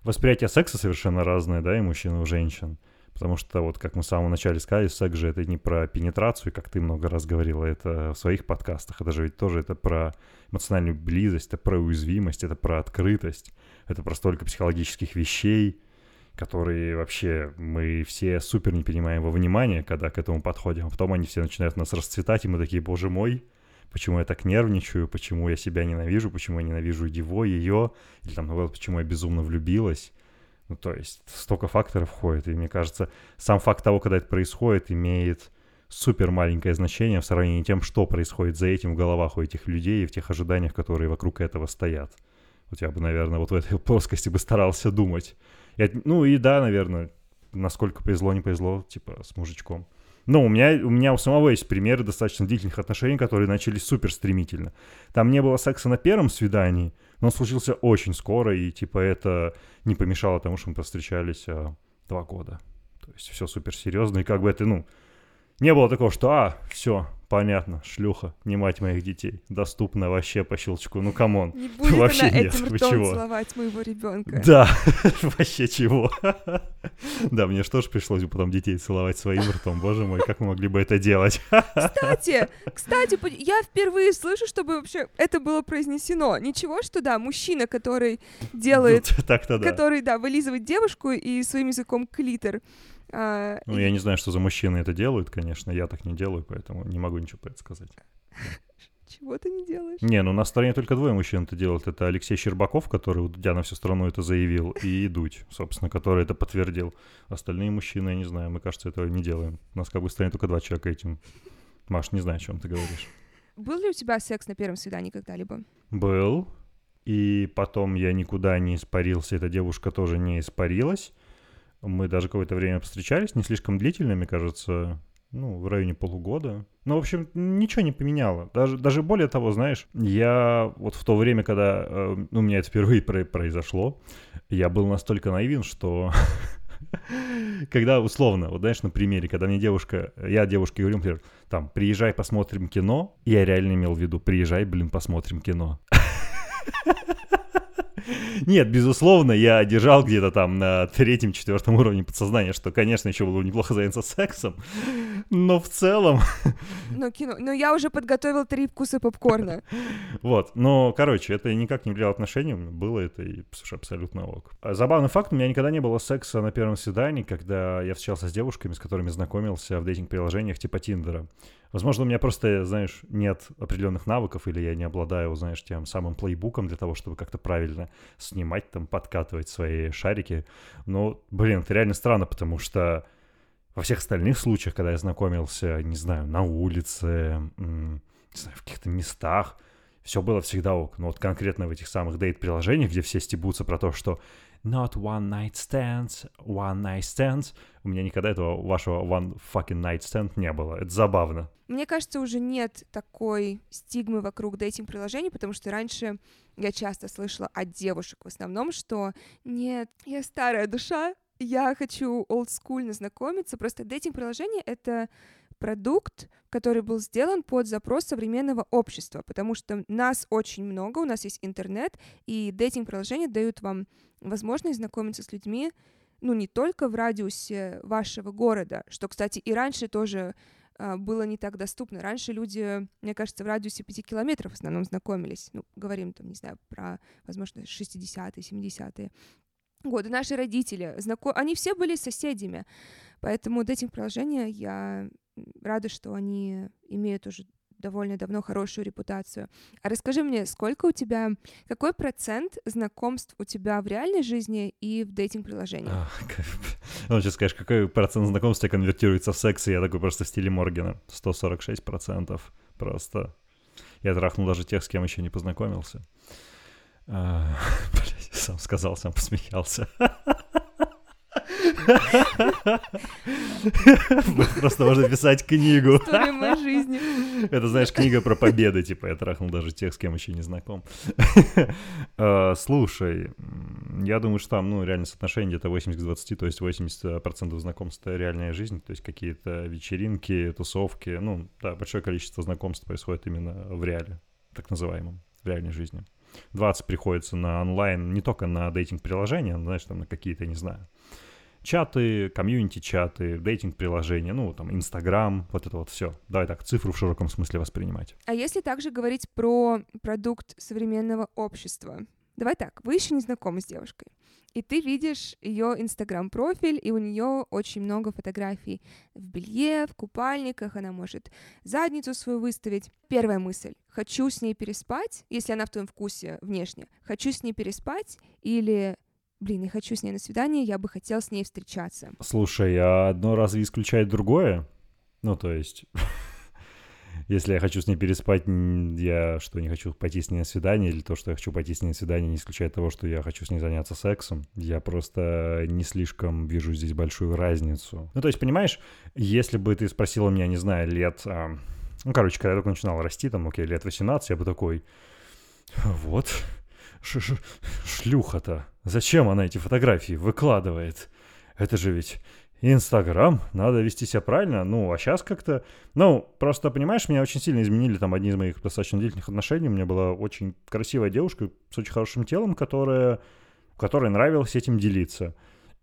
восприятие секса совершенно разное, да, и мужчин, и у женщин. Потому что, вот как мы в самом начале сказали, секс же это не про пенетрацию, как ты много раз говорила, это в своих подкастах. Это же ведь тоже это про эмоциональную близость, это про уязвимость, это про открытость, это про столько психологических вещей, которые вообще мы все супер не принимаем во внимание, когда к этому подходим. А потом они все начинают нас расцветать, и мы такие, боже мой, почему я так нервничаю, почему я себя ненавижу, почему я ненавижу его, ее, или там, наоборот, почему я безумно влюбилась. Ну, то есть столько факторов входит, и мне кажется, сам факт того, когда это происходит, имеет супер маленькое значение в сравнении с тем, что происходит за этим в головах у этих людей и в тех ожиданиях, которые вокруг этого стоят. Вот я бы, наверное, вот в этой плоскости бы старался думать. Я, ну и да, наверное, насколько повезло, не повезло, типа, с мужичком. Ну, у меня, у меня у самого есть примеры достаточно длительных отношений, которые начались супер стремительно. Там не было секса на первом свидании, но он случился очень скоро, и типа это не помешало тому, что мы повстречались а, два года. То есть все супер серьезно, и как бы это, ну, не было такого, что, а, все, понятно, шлюха, не мать моих детей, доступна вообще по щелчку, ну come on. Не будет вообще она нет, этим ртом чего? целовать моего ребенка. Да, вообще чего. да, мне что ж пришлось бы потом детей целовать своим ртом, боже мой, как мы могли бы это делать? кстати, кстати, я впервые слышу, чтобы вообще это было произнесено. Ничего, что да, мужчина, который делает, так-то да. который, да, вылизывает девушку и своим языком клитор, а, ну, и... я не знаю, что за мужчины это делают, конечно. Я так не делаю, поэтому не могу ничего про это сказать. Чего ты не делаешь? Не, ну на стороне только двое мужчин это делают. Это Алексей Щербаков, который у Дудя на всю страну это заявил, и Дудь, собственно, который это подтвердил. Остальные мужчины, я не знаю, мы, кажется, этого не делаем. У нас как бы в стране только два человека этим. Маш, не знаю, о чем ты говоришь. Был ли у тебя секс на первом свидании когда-либо? Был. И потом я никуда не испарился, эта девушка тоже не испарилась. Мы даже какое-то время встречались, не слишком длительно, мне кажется, ну, в районе полугода. Ну, в общем, ничего не поменяло. Даже, даже более того, знаешь, я вот в то время, когда э, у меня это впервые произошло, я был настолько наивен, что когда условно, вот знаешь, на примере, когда мне девушка, я девушке говорю, например, там, приезжай, посмотрим кино, я реально имел в виду, приезжай, блин, посмотрим кино. Нет, безусловно, я держал где-то там на третьем-четвертом уровне подсознания, что, конечно, еще было бы неплохо заняться сексом, но в целом... Ну, кино... Но я уже подготовил три вкуса попкорна. Вот, но, короче, это никак не влияло отношениям, было это и, слушай, абсолютно ок. А забавный факт, у меня никогда не было секса на первом свидании, когда я встречался с девушками, с которыми знакомился в дейтинг-приложениях типа Тиндера. Возможно, у меня просто, знаешь, нет определенных навыков, или я не обладаю, знаешь, тем самым плейбуком для того, чтобы как-то правильно снимать, там, подкатывать свои шарики. Но, блин, это реально странно, потому что во всех остальных случаях, когда я знакомился, не знаю, на улице, не знаю, в каких-то местах, все было всегда ок. Но вот конкретно в этих самых дейт-приложениях, где все стебутся про то, что not one night stands, one night stands. У меня никогда этого вашего one fucking night stand не было. Это забавно. Мне кажется, уже нет такой стигмы вокруг дейтинг-приложений, потому что раньше я часто слышала от девушек в основном, что нет, я старая душа, я хочу олдскульно знакомиться. Просто дейтинг-приложение — это продукт, который был сделан под запрос современного общества, потому что нас очень много, у нас есть интернет, и дейтинг-приложения дают вам возможность знакомиться с людьми, ну, не только в радиусе вашего города, что, кстати, и раньше тоже было не так доступно. Раньше люди, мне кажется, в радиусе 5 километров в основном знакомились. Ну, говорим там, не знаю, про, возможно, 60-е, 70-е годы. Наши родители, знаком... они все были соседями. Поэтому дейтинг-приложения я рада, что они имеют уже довольно давно хорошую репутацию. А расскажи мне, сколько у тебя, какой процент знакомств у тебя в реальной жизни и в дейтинг-приложениях? А, ну, сейчас скажешь, какой процент знакомств тебя конвертируется в секс, и я такой просто в стиле Моргена. 146 процентов просто. Я трахнул даже тех, с кем еще не познакомился. А, сам сказал, сам посмеялся. Просто можно писать книгу. История моей жизни. Это, знаешь, книга про победы, типа, я трахнул даже тех, с кем еще не знаком. А, слушай, я думаю, что там, ну, реально соотношение где-то 80 к 20, то есть 80% знакомств — это реальная жизнь, то есть какие-то вечеринки, тусовки, ну, да, большое количество знакомств происходит именно в реале, так называемом, в реальной жизни. 20 приходится на онлайн, не только на дейтинг-приложения, знаешь, там на какие-то, не знаю, чаты, комьюнити-чаты, дейтинг-приложения, ну, там, Инстаграм, вот это вот все. Давай так, цифру в широком смысле воспринимать. А если также говорить про продукт современного общества? Давай так, вы еще не знакомы с девушкой и ты видишь ее инстаграм-профиль, и у нее очень много фотографий в белье, в купальниках, она может задницу свою выставить. Первая мысль — хочу с ней переспать, если она в твоем вкусе внешне, хочу с ней переспать, или блин, я хочу с ней на свидание, я бы хотел с ней встречаться. Слушай, а одно разве исключает другое? Ну, то есть... Если я хочу с ней переспать, я что, не хочу пойти с ней на свидание, или то, что я хочу пойти с ней на свидание, не исключает того, что я хочу с ней заняться сексом. Я просто не слишком вижу здесь большую разницу. Ну, то есть, понимаешь, если бы ты спросила меня, не знаю, лет... А... Ну, короче, когда я только начинал расти, там, окей, лет 18, я бы такой... Вот, шлюха-то. Зачем она эти фотографии выкладывает? Это же ведь Инстаграм, надо вести себя правильно. Ну, а сейчас как-то... Ну, просто, понимаешь, меня очень сильно изменили там одни из моих достаточно длительных отношений. У меня была очень красивая девушка с очень хорошим телом, которая, которой нравилось этим делиться.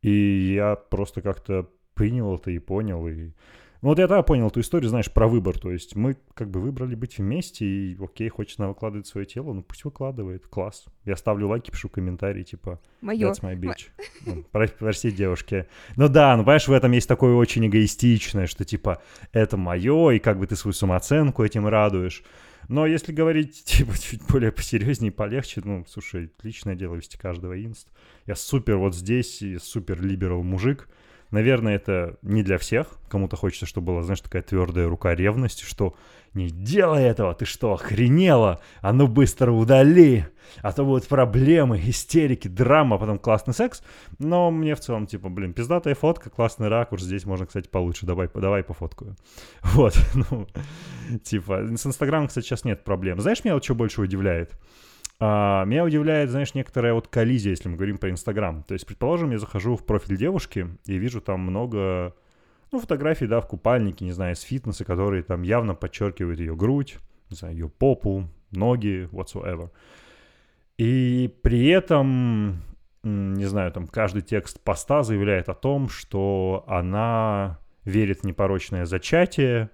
И я просто как-то принял это и понял, и ну вот я тогда понял эту историю, знаешь, про выбор. То есть мы как бы выбрали быть вместе, и окей, хочет она выкладывать свое тело, ну пусть выкладывает, класс. Я ставлю лайки, пишу комментарии, типа, Моё. that's my bitch. Ну, прости, девушки. Ну да, ну понимаешь, в этом есть такое очень эгоистичное, что типа, это мое, и как бы ты свою самооценку этим радуешь. Но если говорить, типа, чуть более посерьезнее, полегче, ну, слушай, личное дело вести каждого инст. Я супер вот здесь, и супер либерал мужик, Наверное, это не для всех. Кому-то хочется, чтобы была, знаешь, такая твердая рука ревности, что не делай этого, ты что, охренела? А ну быстро удали, а то будут проблемы, истерики, драма, потом классный секс. Но мне в целом, типа, блин, пиздатая фотка, классный ракурс, здесь можно, кстати, получше, давай, давай пофоткаю. Вот, ну, типа, с Инстаграмом, кстати, сейчас нет проблем. Знаешь, меня вот что больше удивляет? А, меня удивляет, знаешь, некоторая вот коллизия, если мы говорим про Инстаграм. То есть, предположим, я захожу в профиль девушки и вижу там много, ну, фотографий, да, в купальнике, не знаю, с фитнеса, которые там явно подчеркивают ее грудь, не знаю, ее попу, ноги, whatsoever. И при этом, не знаю, там каждый текст поста заявляет о том, что она верит в непорочное зачатие,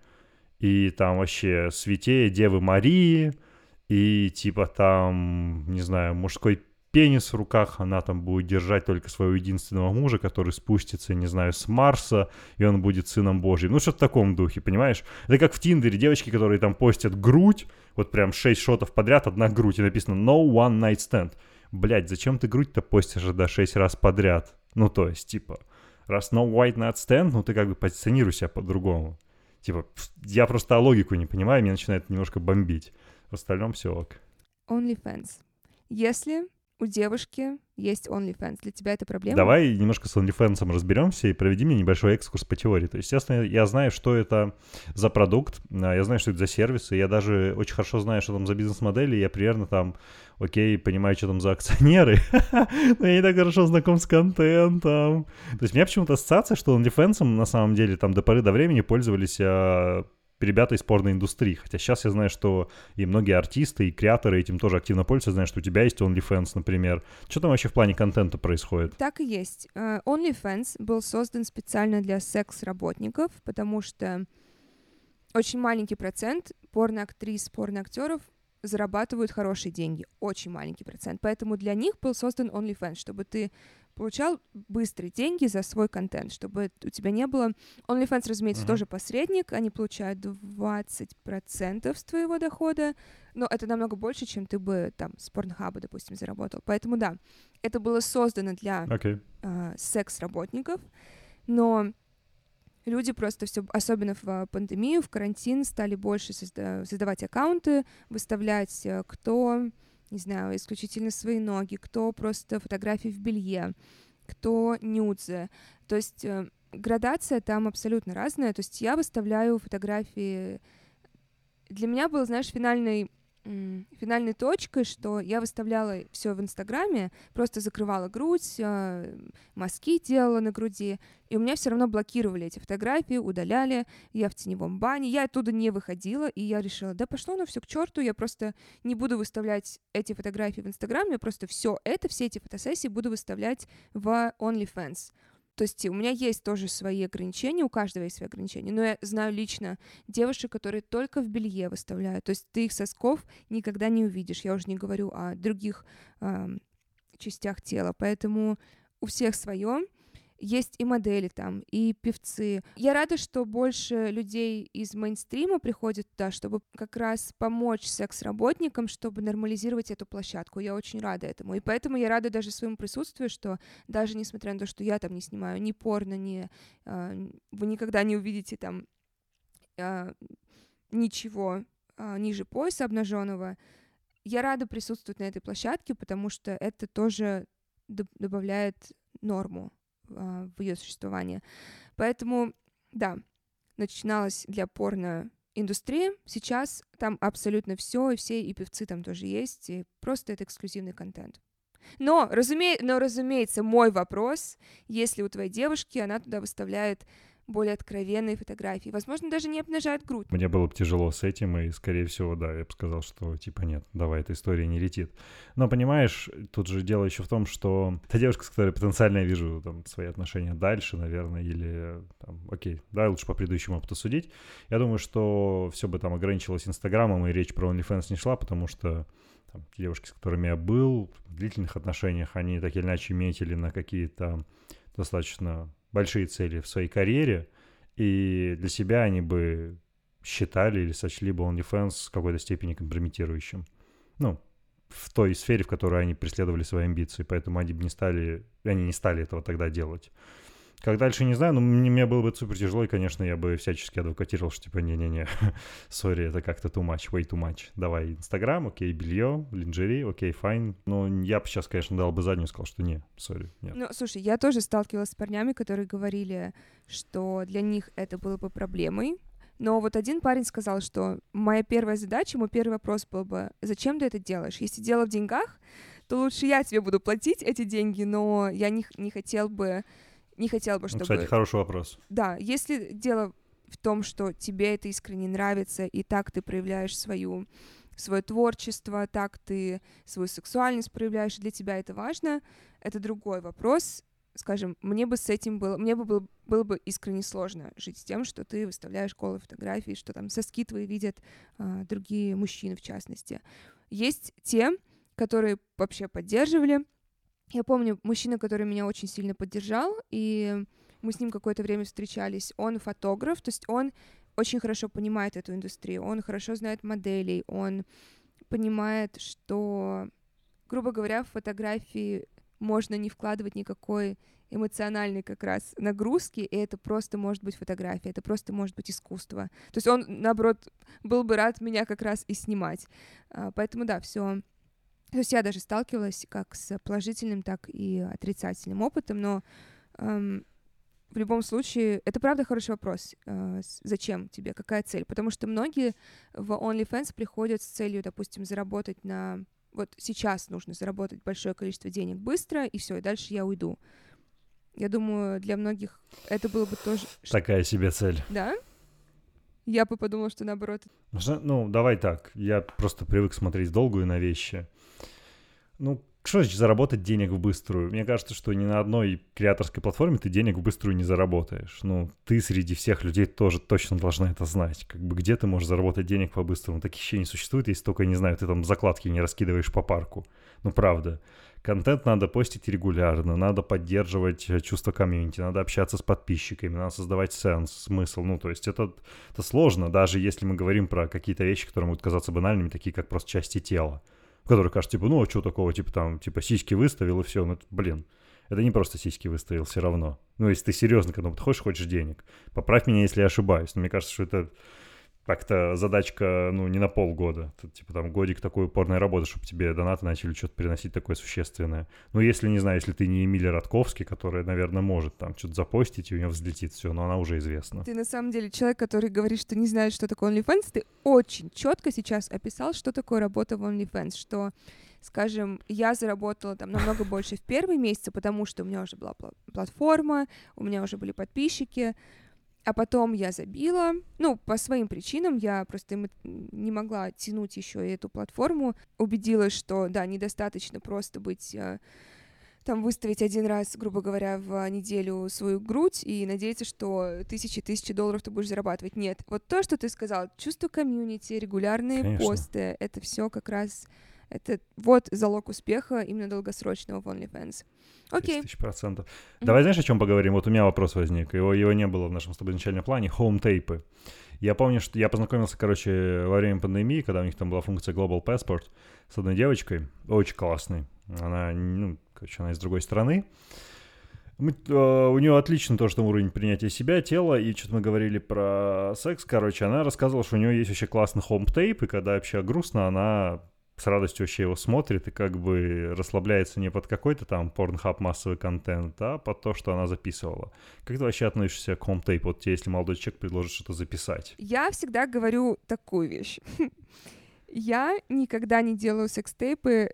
и там вообще святее Девы Марии — и типа там, не знаю, мужской пенис в руках, она там будет держать только своего единственного мужа, который спустится, не знаю, с Марса, и он будет сыном Божьим. Ну, что-то в таком духе, понимаешь? Это как в Тиндере девочки, которые там постят грудь, вот прям 6 шотов подряд, одна грудь, и написано «No one night stand». Блять, зачем ты грудь-то постишь до 6 раз подряд? Ну, то есть, типа, раз no white night stand, ну, ты как бы позиционируй себя по-другому. Типа, я просто логику не понимаю, меня начинает немножко бомбить. В остальном все ок. OnlyFans. Если у девушки есть OnlyFans. Для тебя это проблема? Давай немножко с OnlyFans разберемся и проведи мне небольшой экскурс по теории. То есть, естественно, я знаю, что это за продукт, а, я знаю, что это за сервис, и я даже очень хорошо знаю, что там за бизнес-модели, я примерно там, окей, понимаю, что там за акционеры, но я не так хорошо знаком с контентом. То есть, у меня почему-то ассоциация, что OnlyFans на самом деле там до поры до времени пользовались а, ребята из порноиндустрии. Хотя сейчас я знаю, что и многие артисты, и креаторы этим тоже активно пользуются. Знаю, что у тебя есть OnlyFans, например. Что там вообще в плане контента происходит? Так и есть. Э, OnlyFans был создан специально для секс-работников, потому что очень маленький процент порноактрис, порноактеров зарабатывают хорошие деньги. Очень маленький процент. Поэтому для них был создан OnlyFans, чтобы ты получал быстрые деньги за свой контент, чтобы у тебя не было... OnlyFans, разумеется, uh-huh. тоже посредник, они получают 20% с твоего дохода, но это намного больше, чем ты бы там с Pornhub, допустим, заработал. Поэтому да, это было создано для okay. э, секс-работников, но люди просто все, особенно в пандемию, в карантин, стали больше созда- создавать аккаунты, выставлять, э, кто не знаю, исключительно свои ноги, кто просто фотографии в белье, кто нюдзе. То есть э, градация там абсолютно разная. То есть я выставляю фотографии... Для меня был, знаешь, финальный финальной точкой, что я выставляла все в Инстаграме, просто закрывала грудь, э, мазки делала на груди, и у меня все равно блокировали эти фотографии, удаляли, я в теневом бане, я оттуда не выходила, и я решила, да пошло оно все к черту, я просто не буду выставлять эти фотографии в Инстаграме, я просто все это, все эти фотосессии буду выставлять в OnlyFans. То есть у меня есть тоже свои ограничения, у каждого есть свои ограничения, но я знаю лично девушек, которые только в белье выставляют, то есть ты их сосков никогда не увидишь, я уже не говорю о других э, частях тела, поэтому у всех свое, есть и модели там, и певцы. Я рада, что больше людей из мейнстрима приходят туда, чтобы как раз помочь секс-работникам, чтобы нормализировать эту площадку. Я очень рада этому. И поэтому я рада даже своему присутствию, что даже несмотря на то, что я там не снимаю ни порно, ни... Э, вы никогда не увидите там э, ничего э, ниже пояса обнаженного, я рада присутствовать на этой площадке, потому что это тоже добавляет норму в ее существование. Поэтому, да, начиналось для порно индустрии. Сейчас там абсолютно все, и все и певцы там тоже есть, и просто это эксклюзивный контент. Но, разуме... Но, разумеется, мой вопрос, если у твоей девушки она туда выставляет более откровенные фотографии. Возможно, даже не обнажают грудь. Мне было бы тяжело с этим, и, скорее всего, да, я бы сказал, что, типа, нет, давай, эта история не летит. Но, понимаешь, тут же дело еще в том, что та девушка, с которой потенциально я вижу там свои отношения дальше, наверное, или, там, окей, да, лучше по предыдущему опыту судить, я думаю, что все бы там ограничилось Инстаграмом, и речь про OnlyFans не шла, потому что там, девушки, с которыми я был в длительных отношениях, они так или иначе метили на какие-то достаточно большие цели в своей карьере, и для себя они бы считали или сочли бы OnlyFans в какой-то степени компрометирующим. Ну, в той сфере, в которой они преследовали свои амбиции, поэтому они бы не стали, они не стали этого тогда делать. Как дальше, не знаю, но мне, мне было бы супер тяжело, и, конечно, я бы всячески адвокатировал, что типа, не-не-не, sorry, это как-то too much, way too much. Давай Инстаграм, окей, белье, lingerie, окей, fine. Но я бы сейчас, конечно, дал бы заднюю, сказал, что не, sorry, нет. Ну, слушай, я тоже сталкивалась с парнями, которые говорили, что для них это было бы проблемой, но вот один парень сказал, что моя первая задача, мой первый вопрос был бы, зачем ты это делаешь? Если дело в деньгах, то лучше я тебе буду платить эти деньги, но я не, не хотел бы не хотела бы, чтобы... Ну, кстати, хороший вопрос. Да, если дело в том, что тебе это искренне нравится, и так ты проявляешь свою свое творчество, так ты свою сексуальность проявляешь, и для тебя это важно, это другой вопрос. Скажем, мне бы с этим было, мне бы было, было бы искренне сложно жить с тем, что ты выставляешь голые фотографии, что там соски твои видят а, другие мужчины, в частности. Есть те, которые вообще поддерживали, я помню мужчина, который меня очень сильно поддержал, и мы с ним какое-то время встречались. Он фотограф, то есть он очень хорошо понимает эту индустрию, он хорошо знает моделей, он понимает, что, грубо говоря, в фотографии можно не вкладывать никакой эмоциональной как раз нагрузки, и это просто может быть фотография, это просто может быть искусство. То есть он, наоборот, был бы рад меня как раз и снимать. А, поэтому да, все то есть я даже сталкивалась как с положительным, так и отрицательным опытом, но эм, в любом случае, это правда хороший вопрос. Э, зачем тебе? Какая цель? Потому что многие в OnlyFans приходят с целью, допустим, заработать на... Вот сейчас нужно заработать большое количество денег быстро, и все, и дальше я уйду. Я думаю, для многих это было бы тоже... Такая себе цель. Да? Я бы подумала, что наоборот. Ну, давай так. Я просто привык смотреть долгую на вещи. Ну, что значит заработать денег в быструю? Мне кажется, что ни на одной креаторской платформе ты денег в быструю не заработаешь. Ну, ты среди всех людей тоже точно должна это знать. Как бы где ты можешь заработать денег по-быстрому? Таких вещей не существует, если только, не знаю, ты там закладки не раскидываешь по парку. Ну, правда. Контент надо постить регулярно, надо поддерживать э, чувство комьюнити, надо общаться с подписчиками, надо создавать сенс, смысл. Ну, то есть это, это сложно, даже если мы говорим про какие-то вещи, которые могут казаться банальными, такие как просто части тела который кажется, типа, ну, а что такого, типа, там, типа, сиськи выставил и все, ну, блин, это не просто сиськи выставил все равно. Ну, если ты серьезно к этому подходишь, хочешь денег. Поправь меня, если я ошибаюсь. Но мне кажется, что это Так-то задачка, ну, не на полгода. Тут, типа, там, годик такой упорной работы, чтобы тебе донаты начали что-то приносить такое существенное. Ну, если, не знаю, если ты не Эмилия Радковский, которая, наверное, может там что-то запостить, и у нее взлетит все, но она уже известна. Ты на самом деле человек, который говорит, что не знает, что такое OnlyFans. Ты очень четко сейчас описал, что такое работа в OnlyFans, что скажем, я заработала там намного больше в первые месяцы, потому что у меня уже была платформа, у меня уже были подписчики, а потом я забила, ну, по своим причинам, я просто не могла тянуть еще эту платформу, убедилась, что, да, недостаточно просто быть э, там выставить один раз, грубо говоря, в неделю свою грудь и надеяться, что тысячи-тысячи долларов ты будешь зарабатывать. Нет, вот то, что ты сказал, чувство комьюнити, регулярные Конечно. посты, это все как раз это вот залог успеха именно долгосрочного в OnlyFans. Окей. Тысяч процентов. Mm-hmm. Давай знаешь, о чем поговорим? Вот у меня вопрос возник. Его, его не было в нашем с тобой изначальном плане. Home-тейпы. Я помню, что я познакомился, короче, во время пандемии, когда у них там была функция Global Passport с одной девочкой, очень классной. Она, ну, короче, она из другой страны. Мы, э, у нее отлично то, что уровень принятия себя, тела, и что-то мы говорили про секс, короче, она рассказывала, что у нее есть вообще классный home tape, и когда вообще грустно, она с радостью вообще его смотрит и как бы расслабляется не под какой-то там Pornhub массовый контент, а под то, что она записывала. Как ты вообще относишься к home tape у? Вот тебе, если молодой человек предложит что-то записать. Я всегда говорю такую вещь. Я никогда не делаю секстейпы,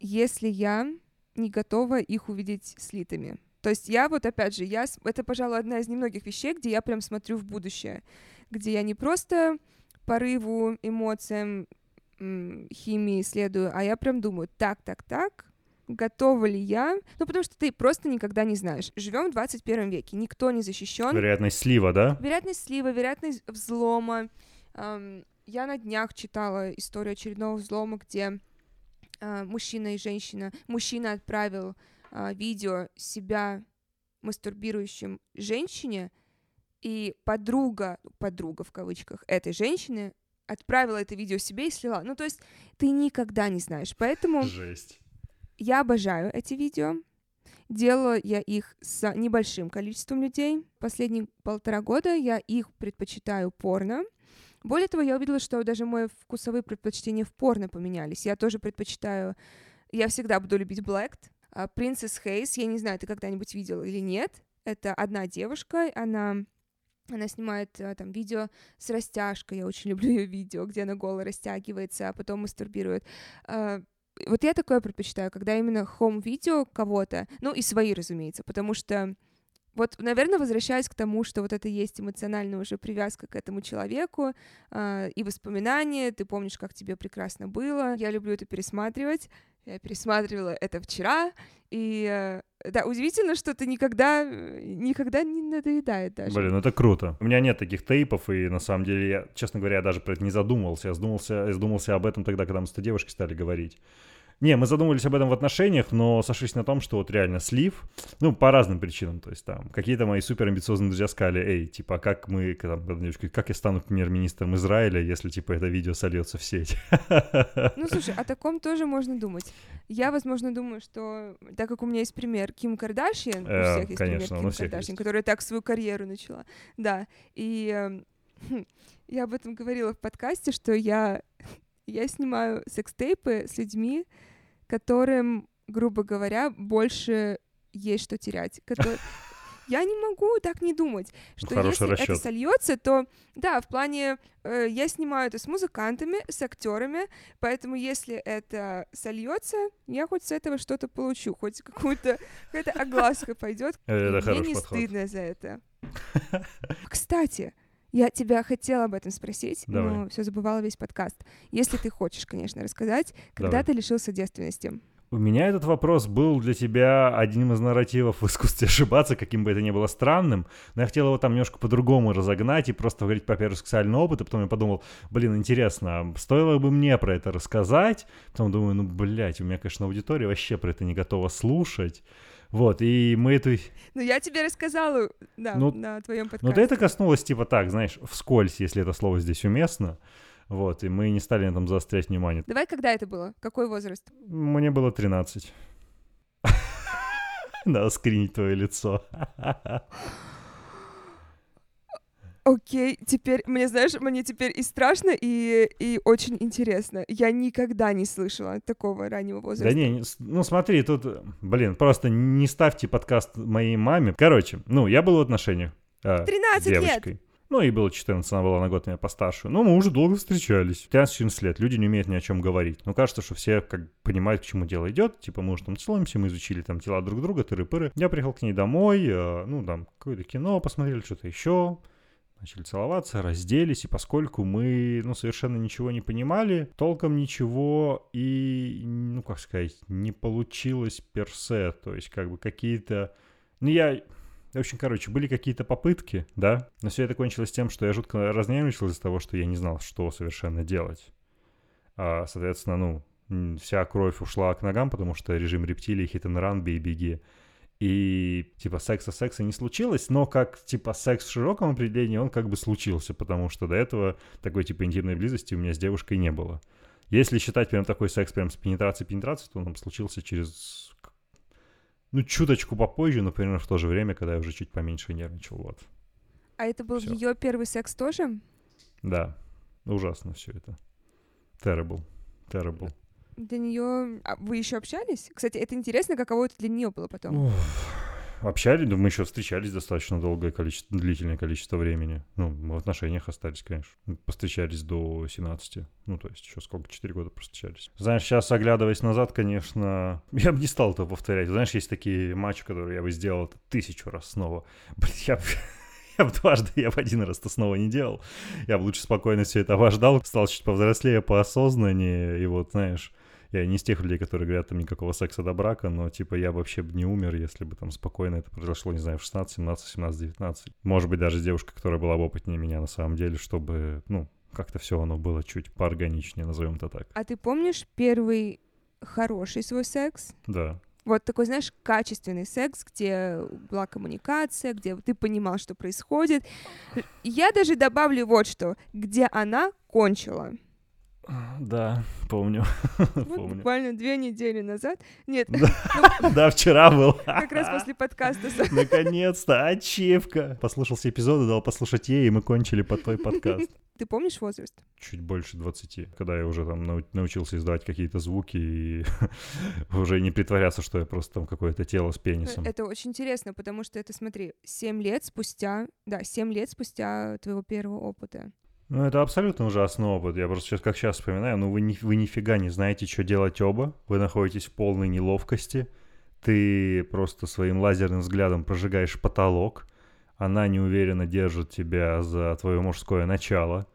если я не готова их увидеть слитыми. То есть я вот опять же, я, это, пожалуй, одна из немногих вещей, где я прям смотрю в будущее, где я не просто порыву, эмоциям, химии исследую, а я прям думаю, так, так, так, готова ли я? Ну, потому что ты просто никогда не знаешь. Живем в 21 веке, никто не защищен. Вероятность слива, да? Вероятность слива, вероятность взлома. Я на днях читала историю очередного взлома, где э, мужчина и женщина, мужчина отправил э, видео себя мастурбирующим женщине, и подруга, подруга в кавычках этой женщины отправила это видео себе и слила. Ну, то есть ты никогда не знаешь. Поэтому... Жесть. Я обожаю эти видео. Делала я их с небольшим количеством людей. Последние полтора года я их предпочитаю порно. Более того, я увидела, что даже мои вкусовые предпочтения в порно поменялись. Я тоже предпочитаю... Я всегда буду любить Black. Принцесс Хейс, я не знаю, ты когда-нибудь видел или нет. Это одна девушка, она она снимает э, там видео с растяжкой, я очень люблю ее видео, где она голо растягивается, а потом мастурбирует. А, вот я такое предпочитаю, когда именно хом-видео кого-то, ну и свои, разумеется, потому что вот, наверное, возвращаясь к тому, что вот это есть эмоциональная уже привязка к этому человеку э, и воспоминания, ты помнишь, как тебе прекрасно было. Я люблю это пересматривать. Я пересматривала это вчера, и э, да, удивительно, что это никогда, никогда не надоедает даже. Блин, ну это круто. У меня нет таких тейпов, и на самом деле, я, честно говоря, я даже про это не задумывался. Я задумался, я задумался об этом тогда, когда мы с этой девушкой стали говорить. Не, мы задумывались об этом в отношениях, но сошлись на том, что вот реально слив, ну, по разным причинам, то есть там какие-то мои супер амбициозные друзья сказали, эй, типа, а как мы, там, девушка, как я стану премьер-министром Израиля, если, типа, это видео сольется в сеть? Ну, слушай, о таком тоже можно думать. Я, возможно, думаю, что, так как у меня есть пример Ким Кардашьян, у э, всех есть пример Ким Кардашьян, которая так свою карьеру начала, да, и эм, я об этом говорила в подкасте, что я я снимаю секстейпы с людьми, которым, грубо говоря, больше есть что терять. Я не могу так не думать, что Хороший если расчет. это сольется, то да, в плане э, я снимаю это с музыкантами, с актерами, поэтому если это сольется, я хоть с этого что-то получу, хоть какую-то какая-то огласка пойдет. Мне не стыдно за это. Кстати, я тебя хотела об этом спросить, Давай. но все забывала весь подкаст. Если ты хочешь, конечно, рассказать, когда Давай. ты лишился девственности. У меня этот вопрос был для тебя одним из нарративов в искусстве ошибаться, каким бы это ни было странным, но я хотел его там немножко по-другому разогнать и просто говорить про первый сексуальный опыт, и потом я подумал, блин, интересно, а стоило бы мне про это рассказать? Потом думаю, ну, блядь, у меня, конечно, аудитория вообще про это не готова слушать. Вот, и мы эту... Ну, я тебе рассказала, да, ну, на твоем подкасте. Ну, ты это коснулось, типа так, знаешь, вскользь, если это слово здесь уместно. Вот, и мы не стали на этом заострять внимание. Давай, когда это было? Какой возраст? Мне было 13. Надо скринить твое лицо. Окей, теперь, мне, знаешь, мне теперь и страшно, и, и очень интересно. Я никогда не слышала такого раннего возраста. Да не, ну смотри, тут, блин, просто не ставьте подкаст моей маме. Короче, ну, я был в отношениях. Э, 13 с девочкой. лет! Ну, ей было 14, она была на год меня постарше. Но мы уже долго встречались. 13-14 лет, люди не умеют ни о чем говорить. Но кажется, что все как понимают, к чему дело идет. Типа, мы уже там целуемся, мы изучили там тела друг друга, тыры-пыры. Я приехал к ней домой, э, ну, там, какое-то кино посмотрели, что-то еще начали целоваться, разделись, и поскольку мы, ну, совершенно ничего не понимали, толком ничего и, ну, как сказать, не получилось персе, то есть как бы какие-то... Ну, я... В общем, короче, были какие-то попытки, да, но все это кончилось тем, что я жутко разнервничал из-за того, что я не знал, что совершенно делать. А, соответственно, ну, вся кровь ушла к ногам, потому что режим рептилии, hit and run, бей, беги. И, типа, секса-секса не случилось, но как, типа, секс в широком определении, он как бы случился, потому что до этого такой, типа, интимной близости у меня с девушкой не было. Если считать прям такой секс прям с пенетрацией-пенетрацией, то он случился через, ну, чуточку попозже, но примерно в то же время, когда я уже чуть поменьше нервничал, вот. А это был Всё. ее первый секс тоже? Да, ужасно все это. Terrible. Terrible. Для нее... А вы еще общались? Кстати, это интересно, каково это для нее было потом. Общались, да мы еще встречались достаточно долгое количество, длительное количество времени. Ну, мы в отношениях остались, конечно. Постречались до 17. Ну, то есть еще сколько, 4 года встречались. Знаешь, сейчас, оглядываясь назад, конечно, я бы не стал это повторять. Знаешь, есть такие матчи, которые я бы сделал тысячу раз снова. Блин, я бы... Я бы дважды, я бы один раз-то снова не делал. Я бы лучше спокойно все это обождал, стал чуть повзрослее, поосознаннее, и вот, знаешь, я не из тех людей, которые говорят, там никакого секса до брака, но, типа, я вообще бы не умер, если бы там спокойно это произошло, не знаю, в 16, 17, 17, 19. Может быть, даже с девушкой, которая была бы опытнее меня на самом деле, чтобы, ну, как-то все оно было чуть поорганичнее, назовем это так. А ты помнишь первый хороший свой секс? Да. Вот такой, знаешь, качественный секс, где была коммуникация, где ты понимал, что происходит. Я даже добавлю вот что, где она кончила. Да, помню. Вот Помню. буквально две недели назад. Нет, Да, вчера был. как раз после подкаста. Наконец-то, ачивка. Послушал все эпизоды, дал послушать ей, и мы кончили под твой подкаст. Ты помнишь возраст? Чуть больше 20, когда я уже там нау- научился издавать какие-то звуки и уже не притворяться, что я просто там какое-то тело с пенисом. Это очень интересно, потому что это, смотри, 7 лет спустя, да, 7 лет спустя твоего первого опыта. Ну, это абсолютно ужасный опыт. Я просто сейчас, как сейчас вспоминаю, ну, вы, ни, вы нифига не знаете, что делать оба. Вы находитесь в полной неловкости. Ты просто своим лазерным взглядом прожигаешь потолок. Она неуверенно держит тебя за твое мужское начало.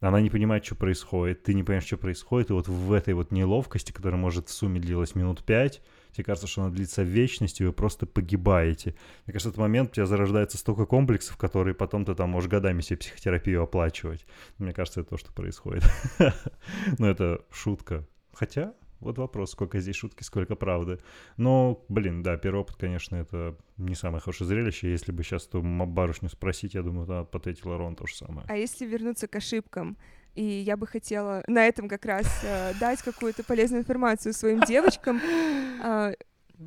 Она не понимает, что происходит. Ты не понимаешь, что происходит. И вот в этой вот неловкости, которая может в сумме длилась минут пять, тебе кажется, что она длится вечность, и вы просто погибаете. Мне кажется, в этот момент у тебя зарождается столько комплексов, которые потом ты там можешь годами себе психотерапию оплачивать. Мне кажется, это то, что происходит. Но это шутка. Хотя, вот вопрос, сколько здесь шутки, сколько правды. Но, блин, да, первый опыт, конечно, это не самое хорошее зрелище. Если бы сейчас ту м- барышню спросить, я думаю, она ответила ровно то же самое. А если вернуться к ошибкам, и я бы хотела на этом как раз э, дать какую-то полезную информацию своим девочкам, а,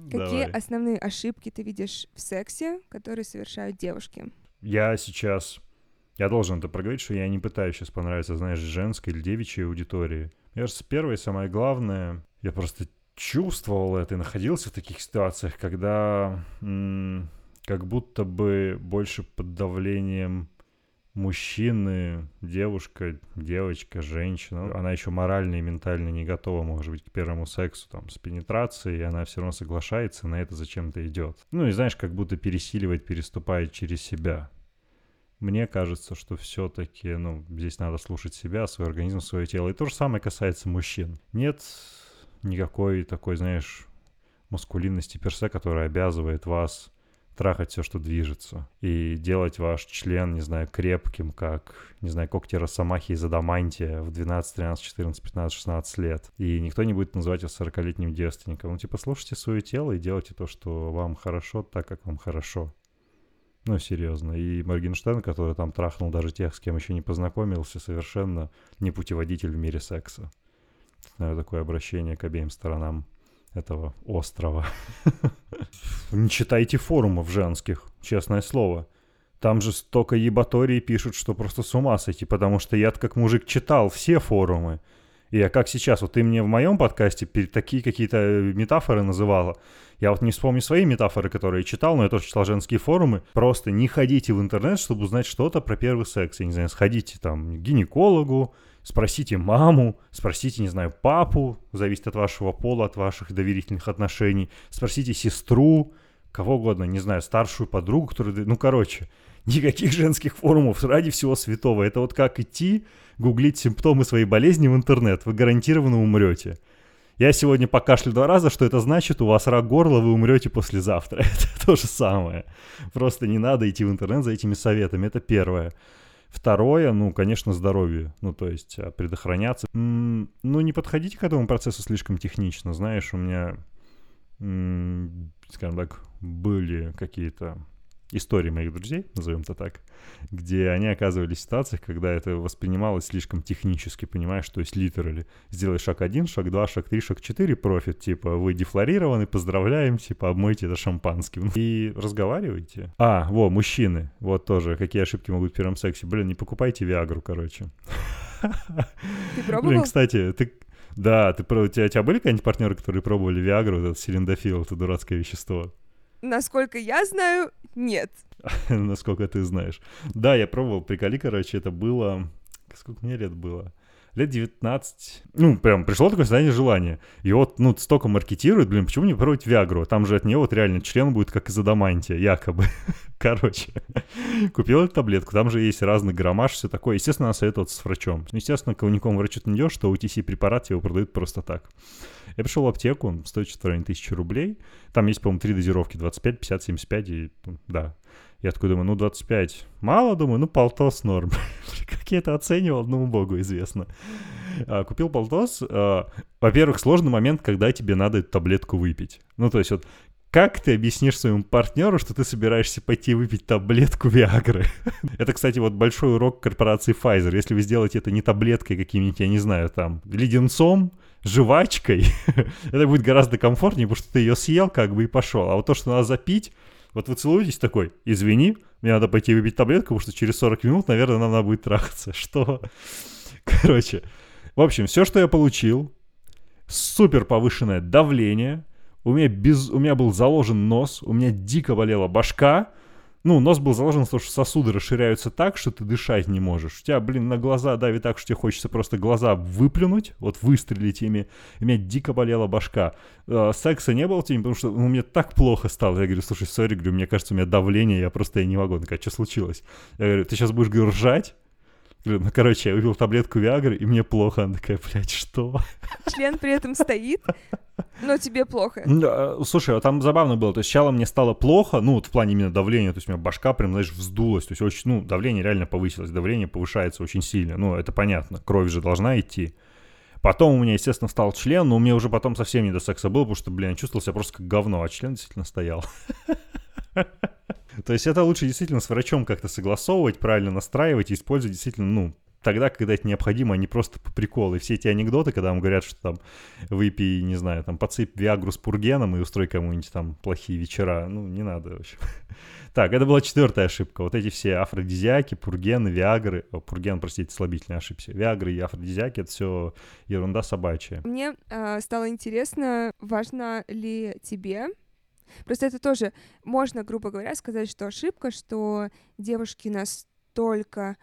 какие Давай. основные ошибки ты видишь в сексе, которые совершают девушки? Я сейчас... Я должен это проговорить, что я не пытаюсь сейчас понравиться, знаешь, женской или девичьей аудитории. Мне кажется, первое и самое главное, я просто чувствовал это и находился в таких ситуациях, когда м, как будто бы больше под давлением мужчины, девушка, девочка, женщина, она еще морально и ментально не готова, может быть, к первому сексу, там, с пенетрацией, и она все равно соглашается, на это зачем-то идет. Ну и знаешь, как будто пересиливает, переступает через себя. Мне кажется, что все-таки, ну, здесь надо слушать себя, свой организм, свое тело. И то же самое касается мужчин. Нет никакой такой, знаешь, маскулинности персе, которая обязывает вас трахать все, что движется, и делать ваш член, не знаю, крепким, как, не знаю, когти росомахи из адамантия в 12, 13, 14, 15, 16 лет. И никто не будет называть вас 40-летним девственником. Ну, типа, слушайте свое тело и делайте то, что вам хорошо, так, как вам хорошо. Ну, серьезно. И Моргенштерн, который там трахнул даже тех, с кем еще не познакомился, совершенно не путеводитель в мире секса. Наверное, такое обращение к обеим сторонам этого острова. Не читайте форумов женских, честное слово. Там же столько ебаторий пишут, что просто с ума сойти, потому что я как мужик читал все форумы. И я как сейчас, вот ты мне в моем подкасте такие какие-то метафоры называла. Я вот не вспомню свои метафоры, которые читал, но я тоже читал женские форумы. Просто не ходите в интернет, чтобы узнать что-то про первый секс. Я не знаю, сходите там к гинекологу, спросите маму, спросите, не знаю, папу, зависит от вашего пола, от ваших доверительных отношений, спросите сестру, кого угодно, не знаю, старшую подругу, которая... Ну, короче, никаких женских форумов ради всего святого. Это вот как идти, гуглить симптомы своей болезни в интернет. Вы гарантированно умрете. Я сегодня покашлю два раза, что это значит, у вас рак горла, вы умрете послезавтра. Это то же самое. Просто не надо идти в интернет за этими советами. Это первое. Второе, ну, конечно, здоровье. Ну, то есть а, предохраняться. Ну, не подходите к этому процессу слишком технично. Знаешь, у меня, скажем так, были какие-то истории моих друзей, назовем это так, где они оказывались в ситуациях, когда это воспринималось слишком технически, понимаешь, то есть литерали. Сделай шаг один, шаг два, шаг три, шаг четыре, профит, типа, вы дефлорированы, поздравляем, типа, обмойте это шампанским. И разговаривайте. А, во, мужчины, вот тоже, какие ошибки могут в первом сексе. Блин, не покупайте Виагру, короче. Ты пробовал? Блин, кстати, ты... Да, ты, у, тебя, у тебя были какие-нибудь партнеры, которые пробовали Виагру, этот силиндофил, это дурацкое вещество? Насколько я знаю, нет. Насколько ты знаешь. Да, я пробовал, приколи, короче, это было... Сколько мне лет было? Лет 19, ну, прям пришло такое состояние желания. И вот, ну, столько маркетируют, блин, почему не пробовать Виагру? Там же от нее вот реально член будет как из адамантия, якобы. Короче, купил эту таблетку, там же есть разный граммаж, все такое. Естественно, надо советоваться с врачом. Ну, естественно, никому врачу ты не идешь, что OTC-препарат его продают просто так. Я пришел в аптеку, он стоит что-то в районе тысячи рублей. Там есть, по-моему, три дозировки, 25, 50, 75 и, да, я такой думаю, ну 25 мало, думаю, ну полтос норм. как я это оценивал, одному богу известно. А, купил полтос. А, во-первых, сложный момент, когда тебе надо эту таблетку выпить. Ну, то есть вот как ты объяснишь своему партнеру, что ты собираешься пойти выпить таблетку Виагры? это, кстати, вот большой урок корпорации Pfizer. Если вы сделаете это не таблеткой каким-нибудь, я не знаю, там, леденцом, жвачкой, это будет гораздо комфортнее, потому что ты ее съел как бы и пошел. А вот то, что надо запить, вот вы целуетесь такой, извини, мне надо пойти выпить таблетку, потому что через 40 минут, наверное, нам надо будет трахаться. Что? Короче, в общем, все, что я получил, супер повышенное давление, у меня, без, у меня был заложен нос, у меня дико болела башка, ну, нос был заложен, потому что сосуды расширяются так, что ты дышать не можешь. У тебя, блин, на глаза давит так, что тебе хочется просто глаза выплюнуть, вот выстрелить ими. И меня дико болела башка. Э, секса не было теми, потому что ну, мне так плохо стало. Я говорю, слушай, сори, говорю, мне кажется, у меня давление, я просто я не могу. Он такая, что случилось? Я говорю, ты сейчас будешь, говорю, ржать? Говорю, ну, короче, я выпил таблетку Виагры, и мне плохо. Она такая, блядь, что? Член при этом стоит, но тебе плохо. Да, слушай, а там забавно было. То есть сначала мне стало плохо, ну, вот в плане именно давления. То есть у меня башка прям, знаешь, вздулась. То есть очень, ну, давление реально повысилось. Давление повышается очень сильно. Ну, это понятно. Кровь же должна идти. Потом у меня, естественно, стал член, но у меня уже потом совсем не до секса было, потому что, блин, чувствовал себя просто как говно, а член действительно стоял. То есть это лучше действительно с врачом как-то согласовывать, правильно настраивать и использовать действительно, ну, тогда, когда это необходимо, а не просто по приколу. И все эти анекдоты, когда вам говорят, что там выпей, не знаю, там подсыпь Виагру с пургеном и устрой кому-нибудь там плохие вечера. Ну, не надо, в общем. Так, это была четвертая ошибка. Вот эти все афродизиаки, пургены, виагры. О, пурген, простите, слабительный ошибся. Виагры и афродизиаки — это все ерунда собачья. Мне э, стало интересно, важно ли тебе Просто это тоже можно, грубо говоря, сказать, что ошибка, что девушки настолько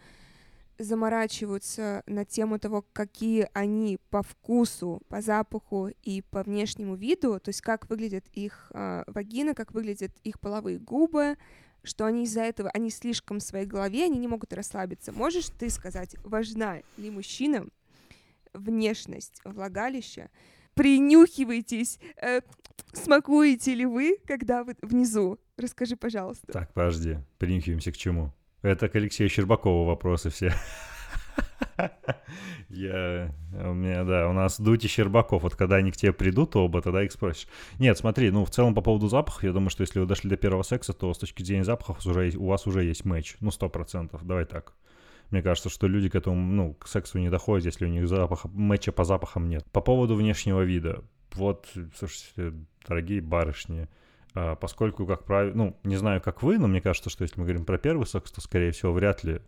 заморачиваются на тему того, какие они по вкусу, по запаху и по внешнему виду, то есть как выглядит их э, вагина, как выглядят их половые губы, что они из-за этого, они слишком в своей голове, они не могут расслабиться. Можешь ты сказать, важна ли мужчинам внешность влагалища, принюхиваетесь, э, смакуете ли вы, когда вы внизу? Расскажи, пожалуйста. Так, подожди, принюхиваемся к чему? Это к Алексею Щербакову вопросы все. Я, у меня, да, у нас Дуть и Щербаков, вот когда они к тебе придут оба, тогда их спросишь. Нет, смотри, ну, в целом по поводу запахов, я думаю, что если вы дошли до первого секса, то с точки зрения запахов уже, у вас уже есть матч, ну, сто процентов, давай так. Мне кажется, что люди к этому, ну, к сексу не доходят, если у них запаха, матча по запахам нет. По поводу внешнего вида. Вот, слушайте, дорогие барышни, А, поскольку, как правило, ну, не знаю, как вы, но мне кажется, что если мы говорим про первый секс, то, скорее всего, вряд ли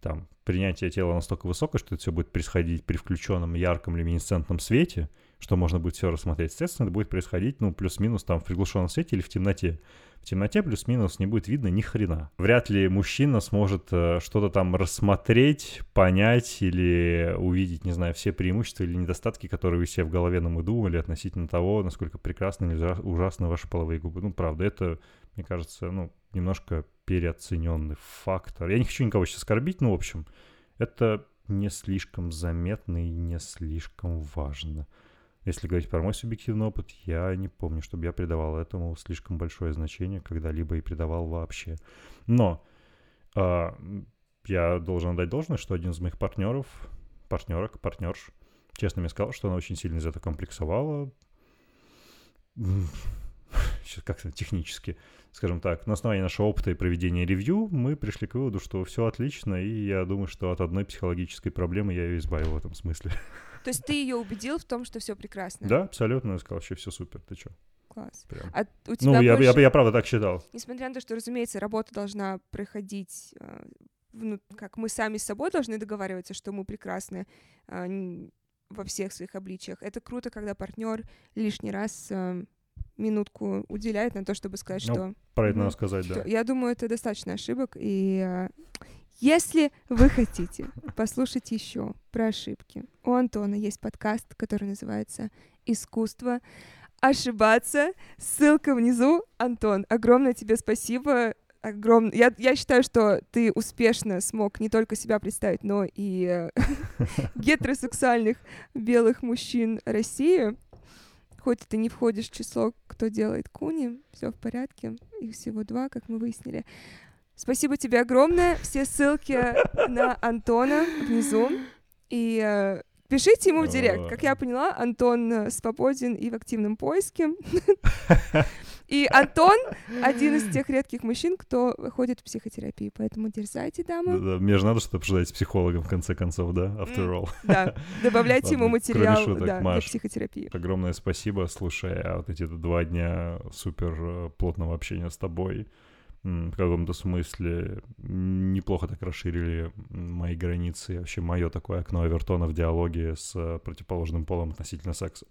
там принятие тела настолько высокое, что это все будет происходить при включенном ярком люминесцентном свете, что можно будет все рассмотреть. Естественно, это будет происходить, ну, плюс-минус там в приглушенном свете или в темноте. В темноте плюс-минус не будет видно ни хрена. Вряд ли мужчина сможет э, что-то там рассмотреть, понять или увидеть, не знаю, все преимущества или недостатки, которые вы себе в голове намыдумали относительно того, насколько прекрасны или ужасны ваши половые губы. Ну, правда, это, мне кажется, ну, немножко переоцененный фактор. Я не хочу никого сейчас оскорбить, но, в общем, это не слишком заметно и не слишком важно. Если говорить про мой субъективный опыт, я не помню, чтобы я придавал этому слишком большое значение когда-либо и придавал вообще. Но э, я должен дать должность, что один из моих партнеров, партнерок, партнерш, честно мне сказал, что она очень сильно из этого комплексовала. Сейчас как-то технически, скажем так, на основании нашего опыта и проведения ревью мы пришли к выводу, что все отлично, и я думаю, что от одной психологической проблемы я ее избавил в этом смысле. То есть ты ее убедил в том, что все прекрасно? Да, абсолютно. Я сказал, вообще все супер, ты что? Класс. Прям. А у тебя Ну, я, больше... я, я правда так считал. Несмотря на то, что, разумеется, работа должна проходить, э, ну, как мы сами с собой должны договариваться, что мы прекрасны э, во всех своих обличиях. Это круто, когда партнер лишний раз э, минутку уделяет на то, чтобы сказать, Ну, что Про это Мгм. надо сказать, да. что- Я думаю, это достаточно ошибок. И если вы хотите послушать еще про ошибки, у Антона есть подкаст, который называется «Искусство ошибаться». Ссылка внизу. Антон, огромное тебе спасибо. Огромное. Я, я считаю, что ты успешно смог не только себя представить, но и э, гетеросексуальных белых мужчин России. Хоть ты не входишь в число, кто делает куни, все в порядке. Их всего два, как мы выяснили. Спасибо тебе огромное. Все ссылки на Антона внизу. И э, пишите ему в директ. Как я поняла, Антон э, свободен и в активном поиске. И Антон один из тех редких мужчин, кто ходит в психотерапию. Поэтому дерзайте, дамы. Да, Мне же надо что-то обсуждать с психологом, в конце концов, да, after all. Да, добавляйте ему материал шуток, да, для Маш. психотерапии. Огромное спасибо, слушай, а вот эти два дня супер э, плотного общения с тобой в каком-то смысле неплохо так расширили мои границы, вообще мое такое окно Авертона в диалоге с э, противоположным полом относительно секса.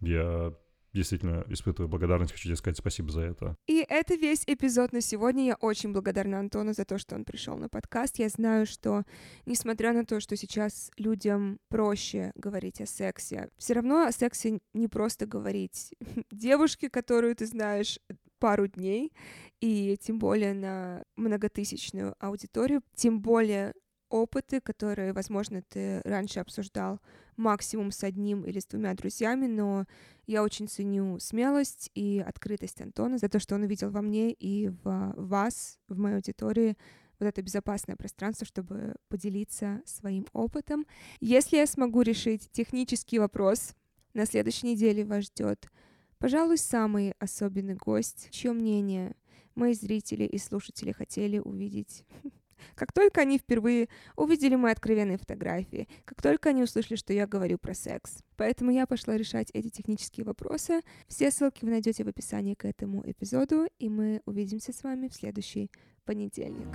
Я действительно испытываю благодарность, хочу тебе сказать спасибо за это. И это весь эпизод на сегодня. Я очень благодарна Антону за то, что он пришел на подкаст. Я знаю, что, несмотря на то, что сейчас людям проще говорить о сексе, все равно о сексе не просто говорить девушке, которую ты знаешь пару дней, и тем более на многотысячную аудиторию, тем более опыты, которые, возможно, ты раньше обсуждал максимум с одним или с двумя друзьями, но я очень ценю смелость и открытость Антона за то, что он увидел во мне и в вас, в моей аудитории, вот это безопасное пространство, чтобы поделиться своим опытом. Если я смогу решить технический вопрос, на следующей неделе вас ждет, пожалуй, самый особенный гость, чье мнение мои зрители и слушатели хотели увидеть как только они впервые увидели мои откровенные фотографии, как только они услышали, что я говорю про секс. Поэтому я пошла решать эти технические вопросы. Все ссылки вы найдете в описании к этому эпизоду, и мы увидимся с вами в следующий понедельник.